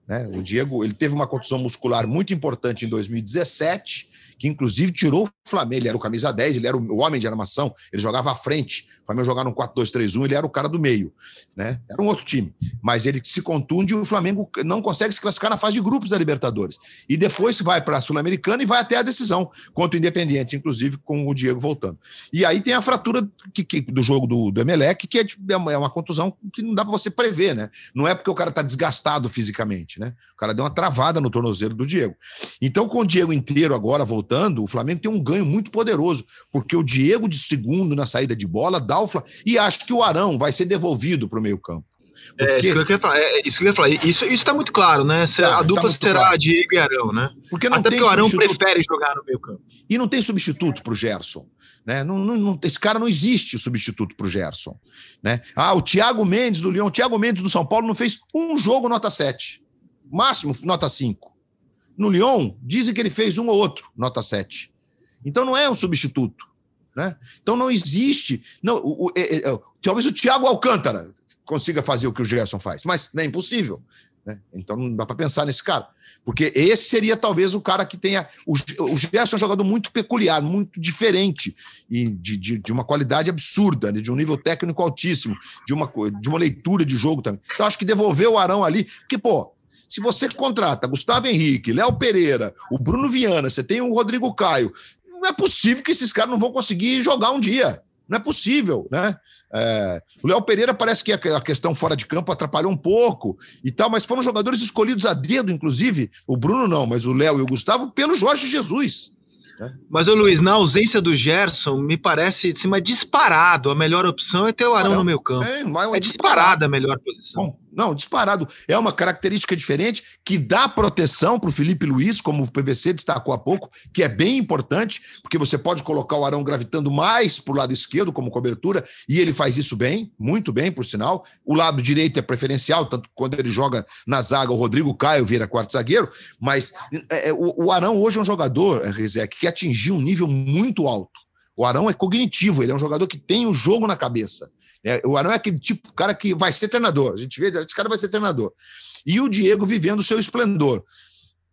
Né? O Diego ele teve uma contusão muscular muito importante em 2017 que inclusive tirou o Flamengo. Ele era o camisa 10, ele era o homem de armação, ele jogava à frente. O Flamengo jogava no 4-2-3-1, ele era o cara do meio. Né? Era um outro time. Mas ele se contunde e o Flamengo não consegue se classificar na fase de grupos da Libertadores. E depois vai para a Sul-Americana e vai até a decisão contra o Independiente, inclusive com o Diego voltando. E aí tem a fratura que, que, do jogo do, do Emelec, que é, é, uma, é uma contusão que não dá para você prever, né? Não é porque o cara está desgastado fisicamente, né? O cara deu uma travada no tornozelo do Diego. Então, com o Diego inteiro agora voltando, voltando, o Flamengo tem um ganho muito poderoso, porque o Diego de segundo na saída de bola dá o Flamengo. E acho que o Arão vai ser devolvido para o meio-campo. Porque... É, isso que eu queria falar. É, isso que eu ia falar. Isso está muito claro, né? a tá dupla tá será claro. Diego e Arão, né? Porque não Até tem porque o Arão substituto... prefere jogar no meio campo. E não tem substituto para o Gerson. Né? Não, não, não, esse cara não existe substituto para o Gerson. Né? Ah, o Thiago Mendes do Leão, o Thiago Mendes do São Paulo não fez um jogo nota 7. Máximo nota 5. No Lyon, dizem que ele fez um ou outro, nota 7. Então não é um substituto. Né? Então não existe. Não, o, o, é, é, talvez o Thiago Alcântara consiga fazer o que o Gerson faz, mas é impossível. Né? Então não dá para pensar nesse cara. Porque esse seria talvez o cara que tenha. O, o Gerson é um jogador muito peculiar, muito diferente, e de, de, de uma qualidade absurda, né? de um nível técnico altíssimo, de uma, de uma leitura de jogo também. Então acho que devolver o Arão ali, porque, pô, se você contrata Gustavo Henrique, Léo Pereira, o Bruno Viana, você tem o Rodrigo Caio, não é possível que esses caras não vão conseguir jogar um dia. Não é possível, né? É, o Léo Pereira parece que a questão fora de campo atrapalhou um pouco e tal, mas foram jogadores escolhidos a dedo, inclusive. O Bruno não, mas o Léo e o Gustavo pelo Jorge Jesus. Né? Mas, ô Luiz, na ausência do Gerson, me parece assim, mas disparado. A melhor opção é ter o Arão no meu campo. É, é disparada a melhor posição. Bom, não, disparado. É uma característica diferente que dá proteção para o Felipe Luiz, como o PVC destacou há pouco, que é bem importante, porque você pode colocar o Arão gravitando mais para o lado esquerdo como cobertura, e ele faz isso bem, muito bem, por sinal. O lado direito é preferencial, tanto quando ele joga na zaga, o Rodrigo Caio vira quarto zagueiro, mas é, é o, o, Arão hoje é um jogador, Rizek, que atingiu um nível muito alto. O Arão é cognitivo, ele é um jogador que tem o jogo na cabeça. É, o Arão é aquele tipo cara que vai ser treinador. A gente vê, esse cara vai ser treinador. E o Diego vivendo o seu esplendor.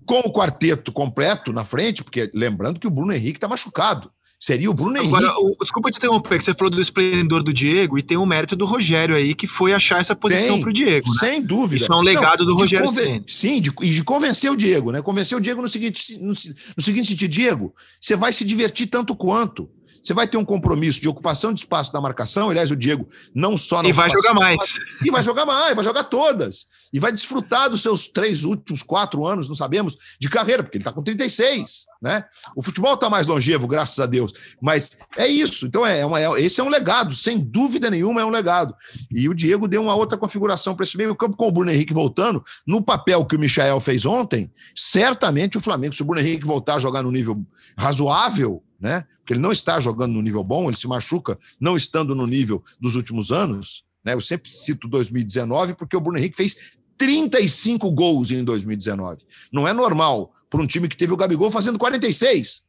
Com o quarteto completo na frente, porque lembrando que o Bruno Henrique está machucado. Seria o Bruno Agora, Henrique. O, desculpa te interromper, que você falou do esplendor do Diego e tem o mérito do Rogério aí, que foi achar essa posição para o Diego. Né? Sem dúvida. Isso é um legado Não, do Rogério. Conven... Sim, de, e de convencer o Diego, né? Convencer o Diego no seguinte, no, no seguinte sentido, Diego, você vai se divertir tanto quanto. Você vai ter um compromisso de ocupação de espaço da marcação. Aliás, o Diego não só. E vai jogar mais. E vai jogar mais, vai jogar todas. E vai desfrutar dos seus três últimos quatro anos, não sabemos, de carreira, porque ele está com 36. Né? O futebol está mais longevo, graças a Deus. Mas é isso. Então, é, uma, é, esse é um legado, sem dúvida nenhuma, é um legado. E o Diego deu uma outra configuração para esse meio campo, com o Bruno Henrique voltando. No papel que o Michael fez ontem, certamente o Flamengo, se o Bruno Henrique voltar a jogar no nível razoável, né? Ele não está jogando no nível bom, ele se machuca não estando no nível dos últimos anos. Né? Eu sempre cito 2019 porque o Bruno Henrique fez 35 gols em 2019. Não é normal para um time que teve o Gabigol fazendo 46.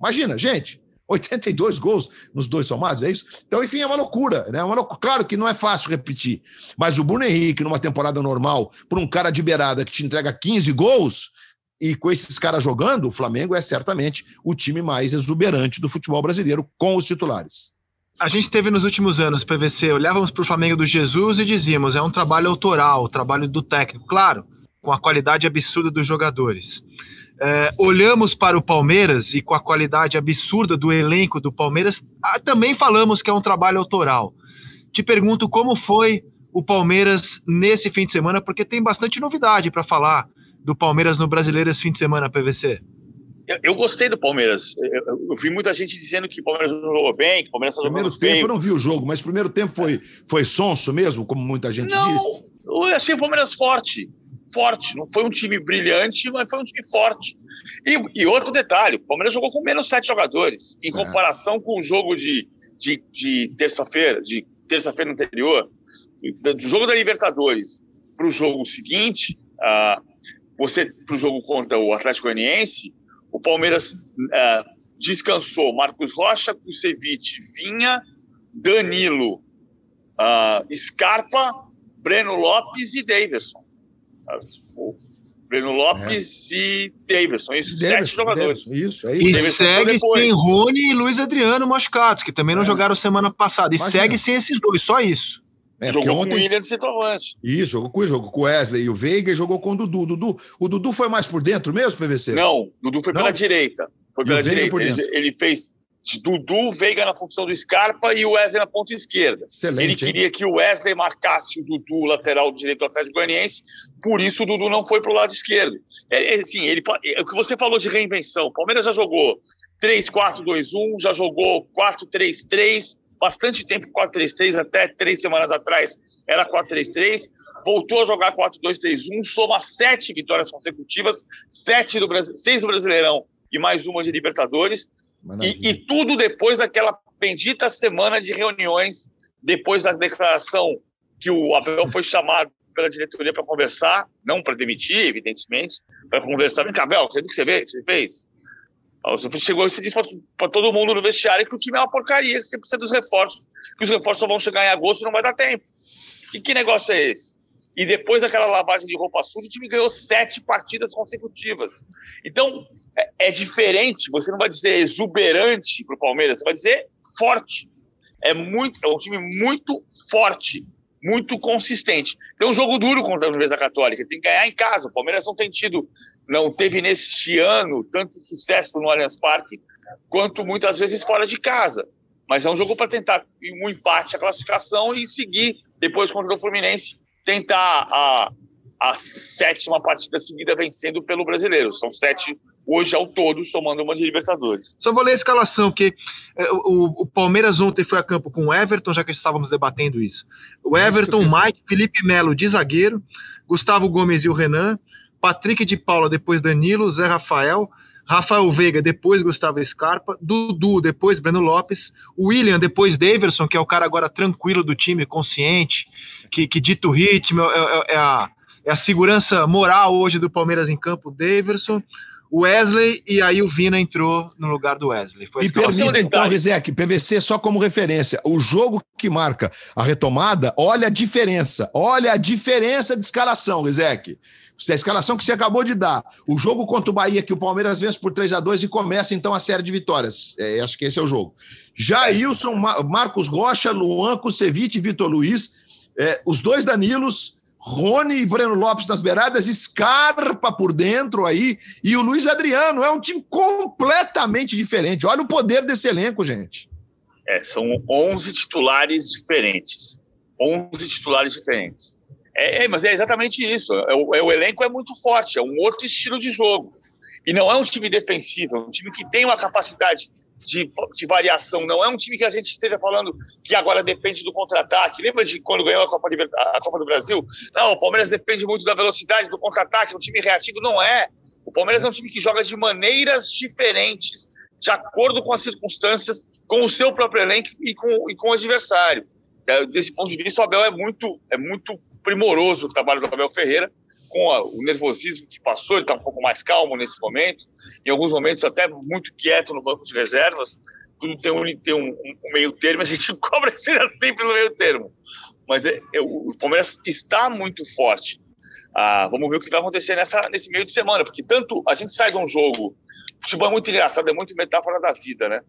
Imagina, gente, 82 gols nos dois somados, é isso? Então, enfim, é uma loucura, né? É uma loucura. Claro que não é fácil repetir, mas o Bruno Henrique, numa temporada normal, por um cara de beirada que te entrega 15 gols, e com esses caras jogando, o Flamengo é certamente o time mais exuberante do futebol brasileiro com os titulares. A gente teve nos últimos anos, PVC, olhávamos para o Flamengo do Jesus e dizíamos, é um trabalho autoral, trabalho do técnico, claro, com a qualidade absurda dos jogadores. É, olhamos para o Palmeiras e com a qualidade absurda do elenco do Palmeiras, ah, também falamos que é um trabalho autoral. Te pergunto como foi o Palmeiras nesse fim de semana, porque tem bastante novidade para falar do Palmeiras no Brasileiro esse fim de semana, PVC. Eu, eu, gostei do Palmeiras. Eu, eu, vi muita gente dizendo que o Palmeiras não jogou bem, que o Palmeiras está jogando Primeiro tempo feio. eu não vi o jogo, mas o primeiro tempo foi, foi sonso mesmo, como muita gente não, diz? Não, eu achei o Palmeiras forte. Forte. Não foi um time brilhante, mas foi um time forte. E, e outro detalhe, o Palmeiras jogou com menos sete jogadores. Em é. comparação com o jogo de, de, de terça-feira, de terça-feira anterior, do jogo da Libertadores para o jogo seguinte, uh, você para o jogo contra o Atlético Goianiense, o Palmeiras uh, descansou Marcos Rocha, Kusevich, Vinha, Danilo, uh, Scarpa, Breno Lopes e Daverson. Uh, Breno Lopes é. e Daverson, isso, sete jogadores. Isso, é isso. E segue sem Rony e Luiz Adriano machucados, que também não é. jogaram semana passada. E Imagina. segue sem esses dois, só isso. É, jogou ontem... com o William de centroavante. Isso, jogou com, jogou com o Wesley e o Veiga e jogou com o Dudu. Dudu. O Dudu foi mais por dentro mesmo, PVC? Não, o Dudu foi Não? pela direita. Foi pela direita. Ele, ele, fez Dudu, Veiga na função do Scarpa e o Wesley na ponta esquerda. Excelente, ele queria hein? que o Wesley marcasse o Dudu, lateral direito do Atlético Goianiense, por isso o Dudu não foi para o lado esquerdo. É, é, assim, ele, é, o que você falou de reinvenção, o Palmeiras já jogou 3-4-2-1, já jogou 4-3-3, bastante tempo 4-3-3, até três semanas atrás era 4-3-3, voltou a jogar 4-2-3-1, soma sete vitórias consecutivas, sete do seis do Brasileirão e mais uma de Libertadores, e, e, tudo depois daquela bendita semana de reuniões, depois da declaração que o Abel foi chamado pela diretoria para conversar, não para demitir, evidentemente, para conversar. Vem cá, Abel, você viu o que você fez? Você chegou e você disse para todo mundo no vestiário que o time é uma porcaria, que você precisa dos reforços, que os reforços só vão chegar em agosto e não vai dar tempo. Que, negócio é esse? E depois daquela lavagem de roupa suja, o time ganhou sete partidas consecutivas. Então, é, é diferente, você não vai dizer exuberante para o Palmeiras, você vai dizer forte. É, muito, é um time muito forte, muito consistente. Tem um jogo duro contra a Universidade Católica, tem que ganhar em casa. O Palmeiras não tem tido não teve neste ano tanto sucesso no Allianz Parque quanto muitas vezes fora de casa. Mas é um jogo para tentar um empate, a classificação e seguir depois contra o Fluminense, tentar a, a sétima partida seguida vencendo pelo brasileiro. São sete hoje ao todo, somando uma de Libertadores. Só vou ler a escalação, porque é, o, o, Palmeiras ontem foi a campo com o Everton, já que estávamos debatendo isso. O Everton, Mike, Felipe Melo de zagueiro, Gustavo Gomes e o Renan, Patrick de Paula, depois Danilo, Zé Rafael, Rafael Veiga, depois Gustavo Scarpa, Dudu, depois Breno Lopes, William, depois Daverson, que é o cara agora tranquilo do time, consciente, que, que dita o ritmo, é, é, é, a, é a segurança moral hoje do Palmeiras em campo, Daverson, Wesley e aí o Vina entrou no lugar do Wesley. Foi Me permita então, Rizek, PVC só como referência. O jogo que marca a retomada, olha a diferença. Olha a diferença de escalação, Rizek. A escalação que você acabou de dar. O jogo contra o Bahia, que o Palmeiras vence por 3 a 2 e começa então a série de vitórias. É, acho que esse é o jogo. Jailson, Marcos Rocha, Luan Kusevich, Vitor Luiz, é, os dois Danilos, Rony e Breno Lopes nas beiradas, Scarpa por dentro aí, e o Luiz Adriano. É um time completamente diferente. Olha o poder desse elenco, gente. É, são 11 titulares diferentes. 11 titulares diferentes. É, é, mas é exatamente isso. É, o, é, o, elenco é muito forte, é um outro estilo de jogo. E não é um time defensivo, é um time que tem uma capacidade de, de variação. Não é um time que a gente esteja falando que agora depende do contra-ataque. Lembra de quando ganhou a Copa, a Copa do Brasil? Não, o Palmeiras depende muito da velocidade do contra-ataque, um time reativo. Não é. O Palmeiras é um time que joga de maneiras diferentes, de acordo com as circunstâncias, com o seu próprio elenco e com, e com o adversário. É, desse ponto de vista, o Abel é muito, é muito primoroso o trabalho do Abel Ferreira, com a, o nervosismo que passou, ele está um pouco mais calmo nesse momento, em alguns momentos até muito quieto no banco de reservas, tudo tem um, tem um, um meio termo, a gente cobra sempre no meio termo. Mas é, é, o Palmeiras está muito forte. Ah, vamos ver o que vai acontecer nessa, nesse meio de semana, porque tanto a gente sai de um jogo. Futebol é muito engraçado, é muito metáfora da vida, né?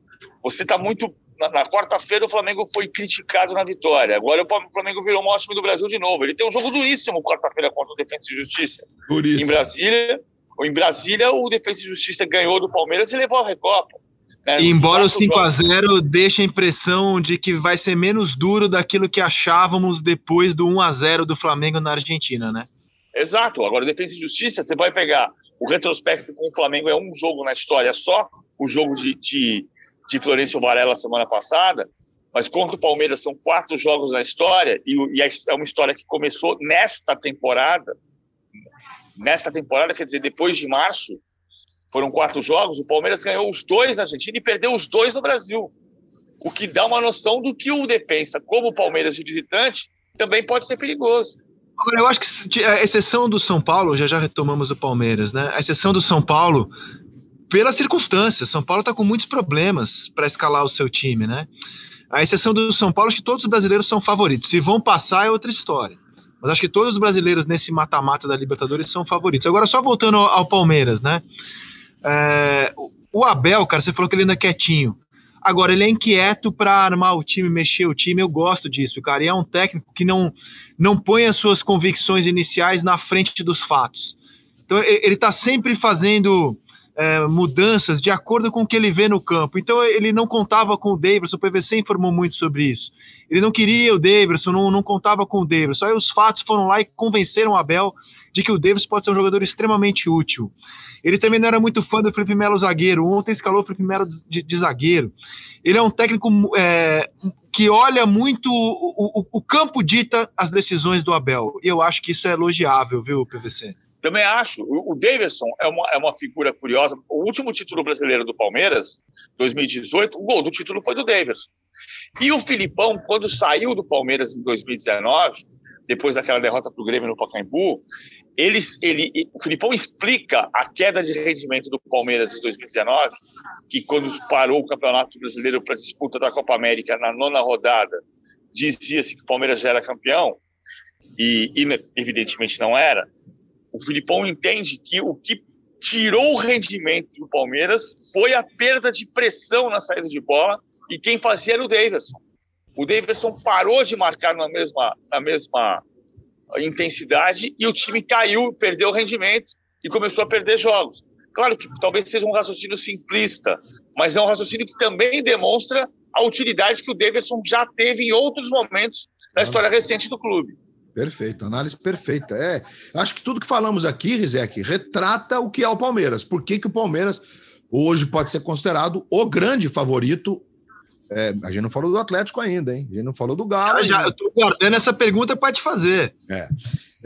Você está muito. Na, na quarta-feira, o Flamengo foi criticado na vitória. Agora o Flamengo virou o maior time do Brasil de novo. Ele tem um jogo duríssimo quarta-feira contra o Defensa e Justiça. Duríssimo. Em Brasília, em Brasília, o Defensa e Justiça ganhou do Palmeiras e levou a Recopa. Né? Embora o 5 a 0 deixe a impressão de que vai ser menos duro daquilo que achávamos depois do 1 a 0 do Flamengo na Argentina, né? Exato. Agora, Defesa e Justiça, você vai pegar o retrospecto com o Flamengo, é um jogo na história só, o jogo de, de, de Florencio Varela semana passada, mas contra o Palmeiras são quatro jogos na história, e, e é uma história que começou nesta temporada. Nesta temporada, quer dizer, depois de março, foram quatro jogos, o Palmeiras ganhou os dois na Argentina e perdeu os dois no Brasil. O que dá uma noção do que o defensa, como o Palmeiras de visitante, também pode ser perigoso. Agora, eu acho que a exceção do São Paulo, já já retomamos o Palmeiras, né? A exceção do São Paulo, pelas circunstâncias, São Paulo está com muitos problemas para escalar o seu time, né? A exceção do São Paulo, acho que todos os brasileiros são favoritos. Se vão passar é outra história. Mas acho que todos os brasileiros nesse mata-mata da Libertadores são favoritos. Agora, só voltando ao Palmeiras, né? É, o Abel, cara, você falou que ele anda quietinho. Agora, ele é inquieto para armar o time, mexer o time, eu gosto disso, cara. E é um técnico que não, não põe as suas convicções iniciais na frente dos fatos. Então, ele está sempre fazendo é, mudanças de acordo com o que ele vê no campo. Então, ele não contava com o Davidson, o PVC informou muito sobre isso. Ele não queria o Davidson, não, não contava com o Davidson. Aí os fatos foram lá e convenceram o Abel de que o Davidson pode ser um jogador extremamente útil. Ele também não era muito fã do Felipe Melo zagueiro. Ontem escalou o Felipe Melo de, de zagueiro. Ele é um técnico é, que olha muito. O, o, o, campo dita as decisões do Abel. E eu acho que isso é elogiável, viu, PVC? Também acho. O, Davidson é uma, é uma figura curiosa. O último título brasileiro do Palmeiras, 2018, o gol do título foi do Davidson. E o Filipão, quando saiu do Palmeiras em 2019, depois daquela derrota para o Grêmio no Pacaembu, eles, ele, o Filipão explica a queda de rendimento do Palmeiras em 2019, que quando parou o Campeonato Brasileiro para disputa da Copa América na nona rodada, dizia-se que o Palmeiras já era campeão, e, e evidentemente não era. O Filipão entende que o que tirou o rendimento do Palmeiras foi a perda de pressão na saída de bola, e quem fazia era o Davidson. O Davidson parou de marcar na mesma, na mesma intensidade e o time caiu, perdeu o rendimento e começou a perder jogos. Claro que talvez seja um raciocínio simplista, mas é um raciocínio que também demonstra a utilidade que o Davidson já teve em outros momentos da história recente do clube. Perfeito, análise perfeita. É, acho que tudo que falamos aqui, Rizek, retrata o que é o Palmeiras. Por que, que o Palmeiras hoje pode ser considerado o grande favorito é, a gente não falou do Atlético ainda, hein? A gente não falou do Galo. já, eu tô guardando essa pergunta para te fazer. É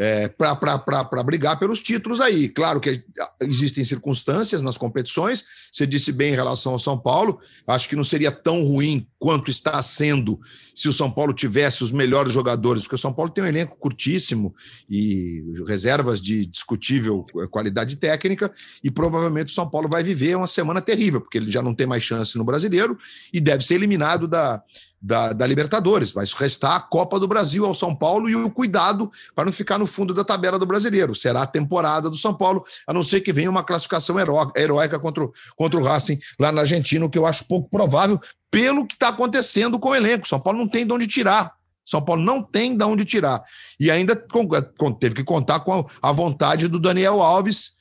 é, para brigar pelos títulos aí. Claro que existem circunstâncias nas competições, você disse bem em relação ao São Paulo, acho que não seria tão ruim quanto está sendo se o São Paulo tivesse os melhores jogadores, porque o São Paulo tem um elenco curtíssimo e reservas de discutível qualidade técnica, e provavelmente o São Paulo vai viver uma semana terrível, porque ele já não tem mais chance no brasileiro e deve ser eliminado da, da, da, Libertadores. Vai restar a Copa do Brasil ao São Paulo e o cuidado para não ficar no fundo da tabela do brasileiro. Será a temporada do São Paulo, a não ser que venha uma classificação heróica contra, o, contra o Racing lá na Argentina, o que eu acho pouco provável, pelo que está acontecendo com o elenco. São Paulo não tem de onde tirar. São Paulo não tem de onde tirar. E ainda teve que contar com a vontade do Daniel Alves,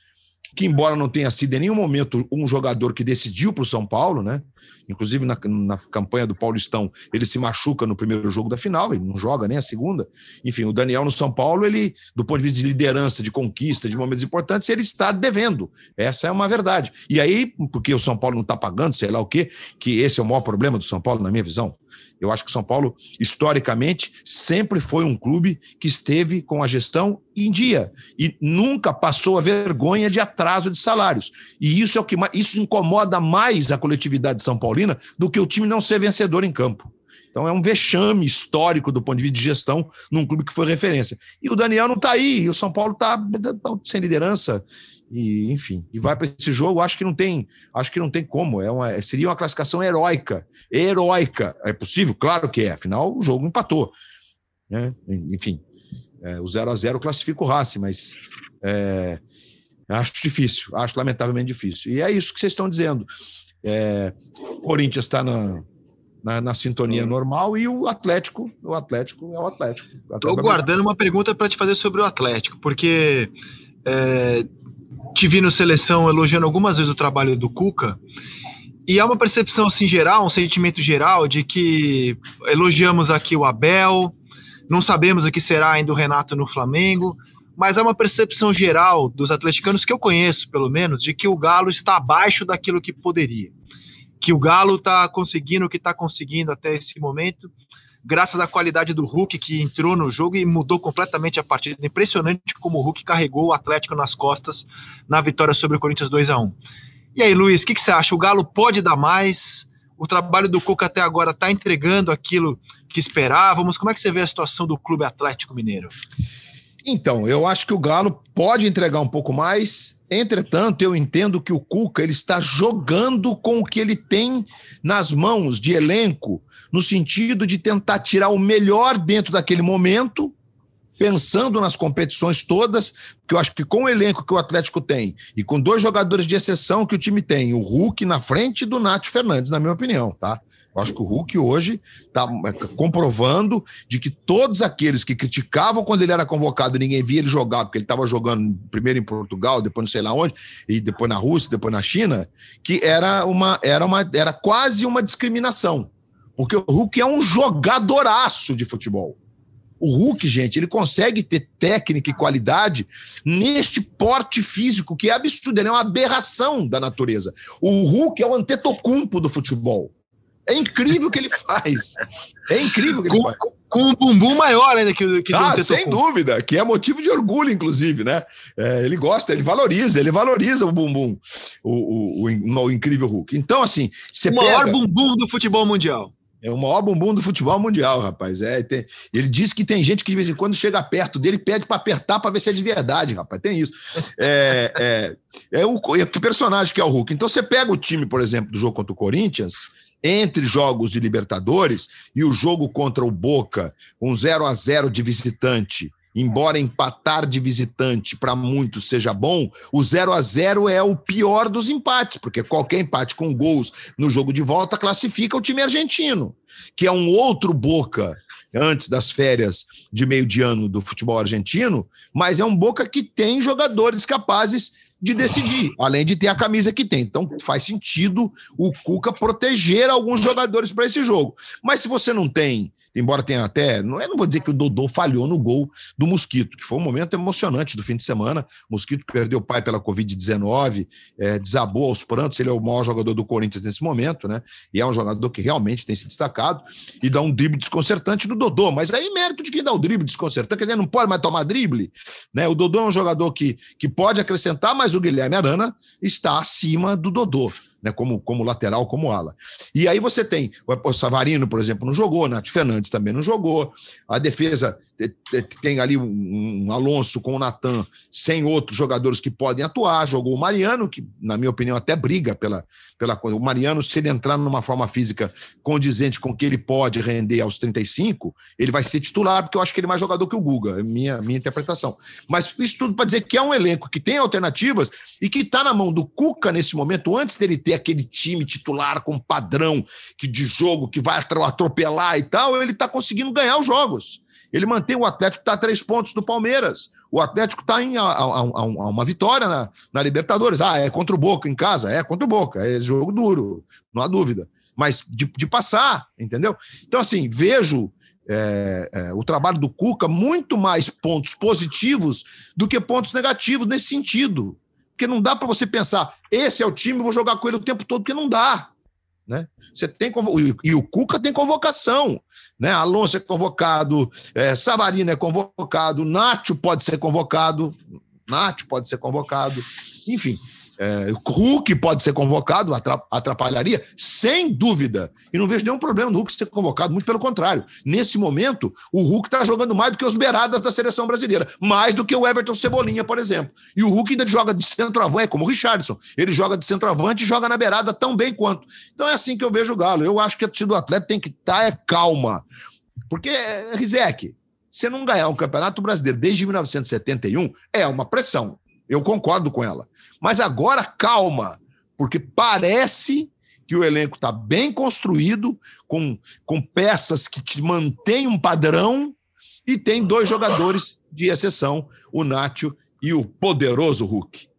que embora não tenha sido em nenhum momento um jogador que decidiu para o São Paulo, né? inclusive na, na campanha do Paulistão, ele se machuca no primeiro jogo da final, ele não joga nem a segunda. Enfim, o Daniel no São Paulo, ele, do ponto de vista de liderança, de conquista, de momentos importantes, ele está devendo. Essa é uma verdade. E aí, porque o São Paulo não está pagando, sei lá o quê, que esse é o maior problema do São Paulo, na minha visão. Eu acho que São Paulo, historicamente, sempre foi um clube que esteve com a gestão em dia e nunca passou a vergonha de atraso de salários. E isso é o que isso incomoda mais a coletividade São Paulina do que o time não ser vencedor em campo. Então é um vexame histórico do ponto de vista de gestão num clube que foi referência. E o Daniel não está aí, e o São Paulo está tá sem liderança e enfim, e vai para esse jogo, acho que não tem, acho que não tem como, é uma, seria uma classificação heróica, heróica, é possível, claro que é, afinal o jogo empatou, né? enfim, é, o 0 a 0 classifica o Racing, mas é, acho difícil, acho lamentavelmente difícil, e é isso que vocês estão dizendo, é, Corinthians está na, na, na, sintonia normal e o Atlético, o Atlético é o Atlético. Estou guardando uma pergunta para te fazer sobre o Atlético, porque é, te vi no seleção elogiando algumas vezes o trabalho do Cuca. E há uma percepção assim geral, um sentimento geral de que elogiamos aqui o Abel, não sabemos o que será ainda o Renato no Flamengo, mas há uma percepção geral dos atleticanos que eu conheço, pelo menos, de que o Galo está abaixo daquilo que poderia. Que o Galo está conseguindo o que está conseguindo até esse momento graças à qualidade do Hulk que entrou no jogo e mudou completamente a partida. Impressionante como o Hulk carregou o Atlético nas costas na vitória sobre o Corinthians 2 a 1 E aí, Luiz, o que, que, você acha? O Galo pode dar mais? O trabalho do Cuca até agora está entregando aquilo que esperávamos? Como é que você vê a situação do Clube Atlético Mineiro? Então, eu acho que o Galo pode entregar um pouco mais. Entretanto, eu entendo que o Cuca ele está jogando com o que ele tem nas mãos de elenco no sentido de tentar tirar o melhor dentro daquele momento, pensando nas competições todas, porque eu acho que com o elenco que o Atlético tem e com dois jogadores de exceção que o time tem, o Hulk na frente do Nath Fernandes, na minha opinião, tá? Eu acho que o Hulk hoje está é, comprovando de que todos aqueles que criticavam quando ele era convocado e ninguém via ele jogar, porque ele estava jogando primeiro em Portugal, depois não sei lá onde, e depois na Rússia, depois na China, que era uma era uma era quase uma discriminação. Porque o Hulk é um jogadoraço de futebol. O Hulk, gente, ele consegue ter técnica e qualidade neste porte físico que é absurdo, ele é uma aberração da natureza. O Hulk é o antetocumpo do futebol. É incrível o que ele faz. É incrível o que ele com, faz. Com um bumbum maior ainda que, que ah, sem dúvida, que é motivo de orgulho, inclusive, né? É, ele gosta, ele valoriza, ele valoriza o bumbum, o, o, o, o incrível Hulk. Então, assim, você o maior pega... bumbum do futebol mundial. É o maior bumbum do futebol mundial, rapaz. É, tem, ele disse que tem gente que de vez em quando chega perto dele pede para apertar para ver se é de verdade, rapaz. Tem isso. É, é, é, o, é o personagem que é o Hulk. Então você pega o time, por exemplo, do jogo contra o Corinthians, entre jogos de Libertadores e o jogo contra o Boca, um 0 a 0 de visitante. Embora empatar de visitante para muitos seja bom, o 0 a 0 é o pior dos empates, porque qualquer empate com gols no jogo de volta classifica o time argentino, que é um outro Boca antes das férias de meio de ano do futebol argentino, mas é um Boca que tem jogadores capazes de decidir, além de ter a camisa que tem. Então faz sentido o Cuca proteger alguns jogadores para esse jogo. Mas se você não tem embora tenha até, não, é, não vou dizer que o Dodô falhou no gol do Mosquito, que foi um momento emocionante do fim de semana. O Mosquito perdeu o pai pela Covid-19, é, desabou aos prantos. Ele é o maior jogador do Corinthians nesse momento, né? E é um jogador que realmente tem se destacado e dá um drible desconcertante no Dodô. Mas aí, mérito de quem dá o drible desconcertante, quer dizer, não pode mais tomar drible, né? O Dodô é um jogador que, que pode acrescentar, mas o Guilherme Arana está acima do Dodô né, como, como lateral, como ala. E aí você tem o Savarino, por exemplo, não jogou, Nath Fernandes também não jogou. A defesa tem ali um, Alonso com o Natan, sem outros jogadores que podem atuar. Jogou o Mariano, que, na minha opinião, até briga pela, pela coisa. O Mariano, se ele entrar numa forma física condizente com que ele pode render aos 35, ele vai ser titular, porque eu acho que ele é mais jogador que o Guga, é minha, minha interpretação. Mas isso tudo para dizer que é um elenco que tem alternativas e que está na mão do Cuca nesse momento, antes dele ter aquele time titular com padrão que de jogo que vai atropelar e tal, ele está conseguindo ganhar os jogos. Ele mantém o Atlético está a três pontos do Palmeiras. O Atlético está em a, a, a, uma vitória na, na Libertadores. Ah, é contra o Boca em casa? É contra o Boca. É jogo duro, não há dúvida. mas de, de passar, entendeu? Então, assim, vejo é, é, o trabalho do Cuca muito mais pontos positivos do que pontos negativos nesse sentido. Porque não dá para você pensar, esse é o time, vou jogar com ele o tempo todo, porque não dá. Né? Você tem e o Cuca tem convocação, né? Alonso é convocado, é, Savarino é convocado, Nacho pode ser convocado, Nacho pode ser convocado, enfim. É, Hulk pode ser convocado, atrapalharia, sem dúvida. E não vejo nenhum problema no Hulk ser convocado, muito pelo contrário. Nesse momento, o Hulk está jogando mais do que os beiradas da seleção brasileira, mais do que o Everton Cebolinha, por exemplo. E o Hulk ainda joga de centroavante, é como o Richardson. Ele joga de centroavante e joga na beirada tão bem quanto. Então é assim que eu vejo o Galo. Eu acho que a torcida do atleta tem que estar tá, é calma. Porque, Rizek, você não ganhar um campeonato brasileiro desde 1971 é uma pressão. Eu concordo com ela. Mas agora, calma, porque parece que o elenco está bem construído, com, com peças que te mantêm um padrão, e tem dois jogadores de exceção, o Nacho e o poderoso Hulk.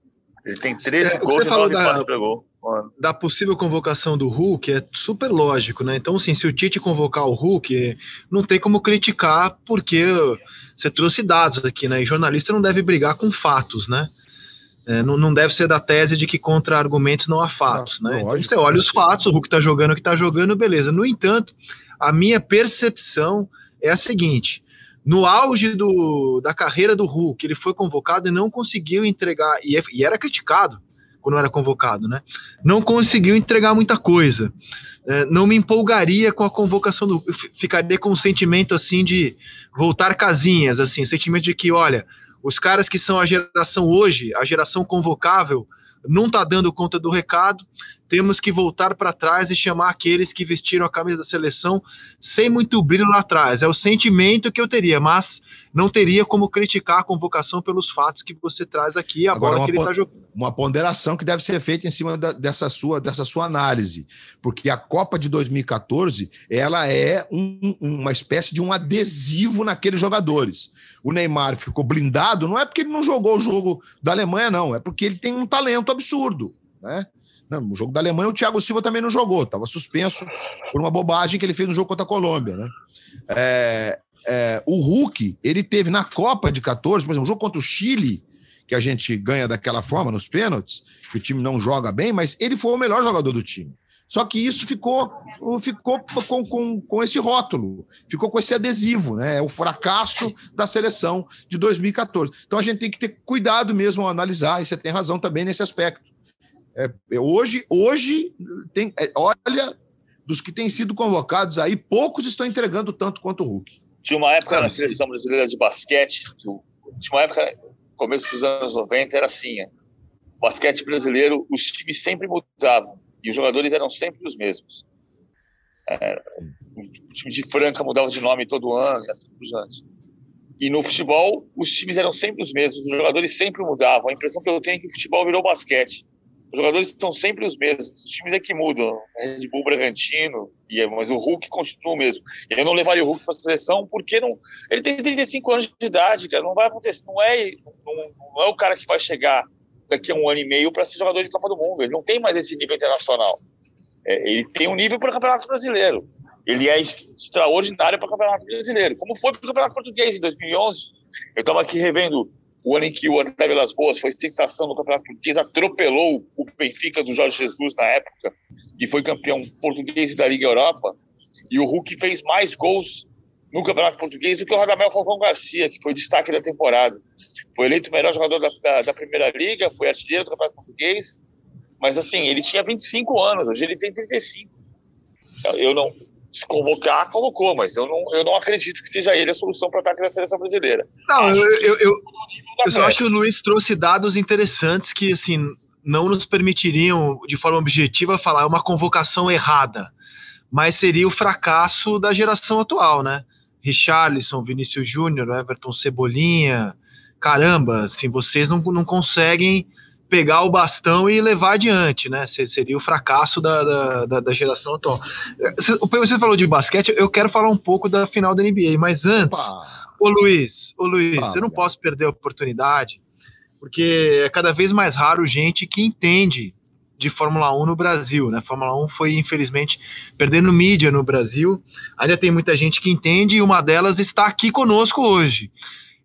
Ele tem 13 é, gols e 9 passes para gol. Da possível convocação do Hulk é super lógico, né? Então, assim, se o Tite convocar o Hulk, não tem como criticar, porque você trouxe dados aqui, né? E jornalista não deve brigar com fatos, né? É, não, não, deve ser da tese de que contra argumentos não há fatos, né? Então, você olha os fatos, o Hulk está jogando o que está jogando, beleza. No entanto, a minha percepção é a seguinte: no auge do, da carreira do Hulk, ele foi convocado e não conseguiu entregar, e, é, e era criticado quando era convocado, né? Não conseguiu entregar muita coisa. É, não me empolgaria com a convocação do. Ficaria com um sentimento assim de voltar casinhas, assim, o sentimento de que, olha, os caras que são a geração hoje, a geração convocável, não está dando conta do recado. Temos que voltar para trás e chamar aqueles que vestiram a camisa da seleção sem muito brilho lá atrás. É o sentimento que eu teria, mas não teria como criticar a convocação pelos fatos que você traz aqui, a Agora, bola que ele está jogando. Uma ponderação que deve ser feita em cima da, dessa, sua, dessa sua análise, porque a Copa de 2014 ela é um, uma espécie de um adesivo naqueles jogadores. O Neymar ficou blindado, não é porque ele não jogou o jogo da Alemanha, não, é porque ele tem um talento absurdo. Né? Não, o jogo da Alemanha o Thiago Silva também não jogou, estava suspenso por uma bobagem que ele fez no jogo contra a Colômbia. Né? É, é, o Hulk, ele teve na Copa de 14, por exemplo, um jogo contra o Chile, que a gente ganha daquela forma nos pênaltis, que o time não joga bem, mas ele foi o melhor jogador do time. Só que isso ficou, ficou com, com, com esse rótulo, ficou com esse adesivo, né? É o fracasso da seleção de 2014. Então a gente tem que ter cuidado mesmo ao analisar, e você tem razão também nesse aspecto. É, é hoje, hoje tem, é, olha, dos que têm sido convocados aí, poucos estão entregando tanto quanto o Hulk. Tinha uma época na seleção brasileira de basquete, tinha uma época, começo dos anos 90, era assim: é, basquete brasileiro, os times sempre mudavam e os jogadores eram sempre os mesmos. É, o time de Franca mudava de nome todo ano e assim por diante. E no futebol, os times eram sempre os mesmos, os jogadores sempre mudavam. A impressão que eu tenho é que o futebol virou basquete. Os jogadores são sempre os mesmos, os times é que mudam. Red Bull Bragantino, é, mas o Hulk continua o mesmo. Eu não levaria o Hulk para a seleção porque não, ele tem 35 anos de idade, cara. Não vai acontecer. Não é, não, não é o cara que vai chegar daqui a um ano e meio para ser jogador de Copa do Mundo. Ele não tem mais esse nível internacional. É, ele tem um nível para o Campeonato Brasileiro. Ele é extraordinário para o Campeonato Brasileiro. Como foi para o Campeonato Português em 2011. Eu estava aqui revendo o ano em que o André Vilas Boas foi sensação no Campeonato Português, atropelou o Benfica do Jorge Jesus na época e foi campeão português da Liga Europa. E o Hulk fez mais gols no Campeonato Português do que o Radamel Falcão Garcia, que foi destaque da temporada. Foi eleito o melhor jogador da, da, da, Primeira Liga, foi artilheiro do Campeonato Português. Mas assim, ele tinha 25 anos, hoje ele tem 35. Eu não, se convocar, convocou, mas eu não, eu não acredito que seja ele a solução para o ataque da seleção brasileira. Não, acho eu, eu, eu, eu só acho que o Luiz trouxe dados interessantes que, assim, não nos permitiriam, de forma objetiva, falar uma convocação errada, mas seria o fracasso da geração atual, né? Richarlison, Vinícius Júnior, Everton Cebolinha, caramba, assim, vocês não, não conseguem pegar o bastão e levar adiante, né? Seria o fracasso da, da, da geração atual. Você falou de basquete, eu quero falar um pouco da final da NBA, mas antes, Opa. ô Luiz, ô Luiz, Opa. eu não posso perder a oportunidade, porque é cada vez mais raro gente que entende de Fórmula 1 no Brasil, né? Fórmula 1 foi, infelizmente, perdendo mídia no Brasil. Ainda tem muita gente que entende e uma delas está aqui conosco hoje.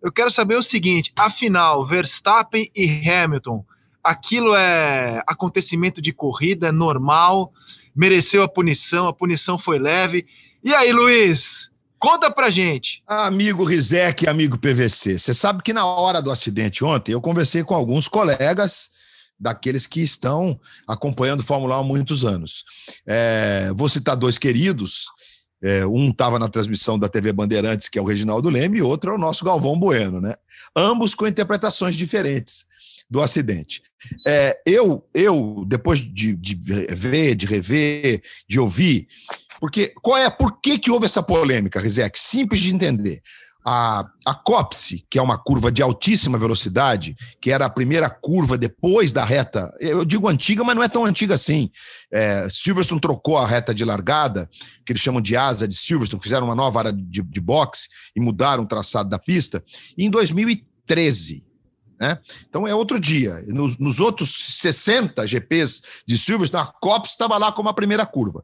Eu quero saber o seguinte: afinal, Verstappen e Hamilton, aquilo é acontecimento de corrida normal? Mereceu a punição, a punição foi leve. E aí, Luiz? Conta pra gente. Amigo Rizek, amigo PVC, você sabe que na hora do acidente ontem eu conversei com alguns colegas daqueles que estão acompanhando Fórmula 1 há muitos anos. É, vou citar dois queridos. É, um estava na transmissão da TV Bandeirantes, que é o Reginaldo Leme, e outro é o nosso Galvão Bueno, né? Ambos com interpretações diferentes do acidente. É, eu, eu, depois de, de ver, de rever, de ouvir, porque qual é, por que, que houve essa polêmica, Rizek? Simples de entender. A, a COPSE, que é uma curva de altíssima velocidade, que era a primeira curva depois da reta, eu digo antiga, mas não é tão antiga assim. É, Silverstone trocou a reta de largada, que eles chamam de asa de Silverstone, fizeram uma nova área de, de boxe e mudaram o traçado da pista. Em 2013, né? Então é outro dia. Nos, nos, outros 60 GPs de Silverstone, a COPS estava lá como a primeira curva.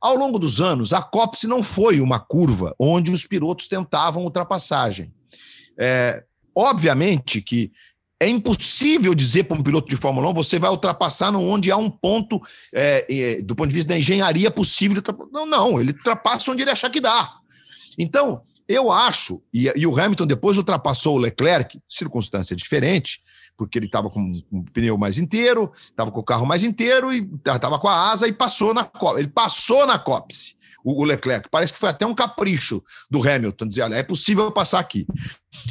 Ao longo dos anos, a COPS não foi uma curva onde os pilotos tentavam ultrapassagem. É, obviamente que é impossível dizer para um piloto de Fórmula 1 você vai ultrapassar onde há um ponto, é, é, do ponto de vista da engenharia, possível. Não, não, ele ultrapassa onde ele achar que dá. Então, eu acho, e, e, o Hamilton depois ultrapassou o Leclerc, circunstância diferente, porque ele estava com o pneu mais inteiro, estava com o carro mais inteiro e estava com a asa e passou na ele passou na copse o, Leclerc. Parece que foi até um capricho do Hamilton dizer: olha, é possível passar aqui.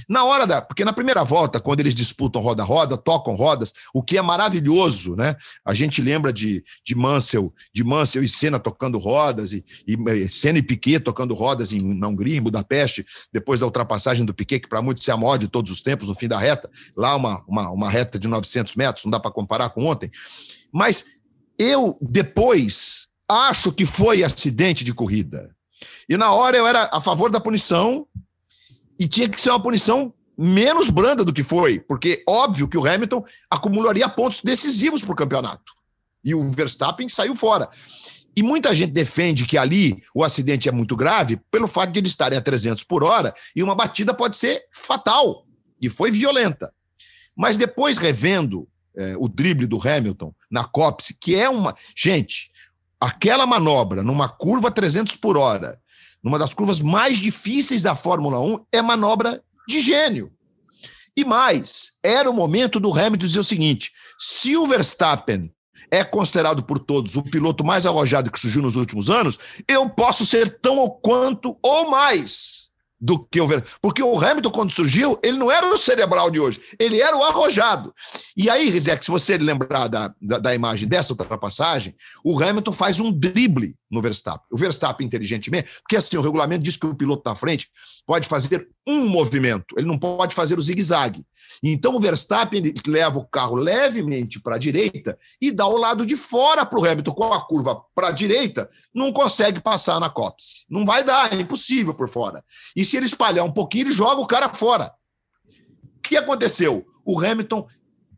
Na hora da. Porque na primeira volta, quando eles disputam roda-roda, tocam rodas, o que é maravilhoso, né? A gente lembra de, de Mansell, de Mansell e Senna tocando rodas, e, e Senna e Piquet tocando rodas em, na Hungria, em Budapeste, depois da ultrapassagem do Piquet, que para muitos é a maior de todos os tempos, no fim da reta. Lá, uma, uma, uma reta de 900 metros, não dá para comparar com ontem. Mas eu, depois, acho que foi acidente de corrida. E na hora eu era a favor da punição e tinha que ser uma punição menos branda do que foi, porque óbvio que o Hamilton acumularia pontos decisivos para o campeonato. E o Verstappen saiu fora. E muita gente defende que ali o acidente é muito grave pelo fato de eles estarem a 300 por hora e uma batida pode ser fatal. E foi violenta. Mas depois, revendo é, o drible do Hamilton na Copse, que é uma. Gente, aquela manobra numa curva 300 por hora, numa das curvas mais difíceis da Fórmula 1, é manobra de gênio. E mais, era o momento do Hamilton dizer o seguinte: se o Verstappen é considerado por todos o piloto mais arrojado que surgiu nos últimos anos, eu posso ser tão ou quanto ou mais do que o Porque o Hamilton, quando surgiu, ele não era o cerebral de hoje, ele era o arrojado. E aí, Rizek, se você lembrar da, da, da, imagem dessa ultrapassagem, o Hamilton faz um drible no Verstappen. O Verstappen, inteligentemente, porque assim, o regulamento diz que o piloto na frente pode fazer um movimento, ele não pode fazer o zigue-zague. Então o Verstappen leva o carro levemente para a direita e dá o lado de fora para o Hamilton, com a curva para a direita, não consegue passar na copse. Não vai dar, é impossível por fora. E se ele espalhar um pouquinho, ele joga o cara fora. O que aconteceu? O Hamilton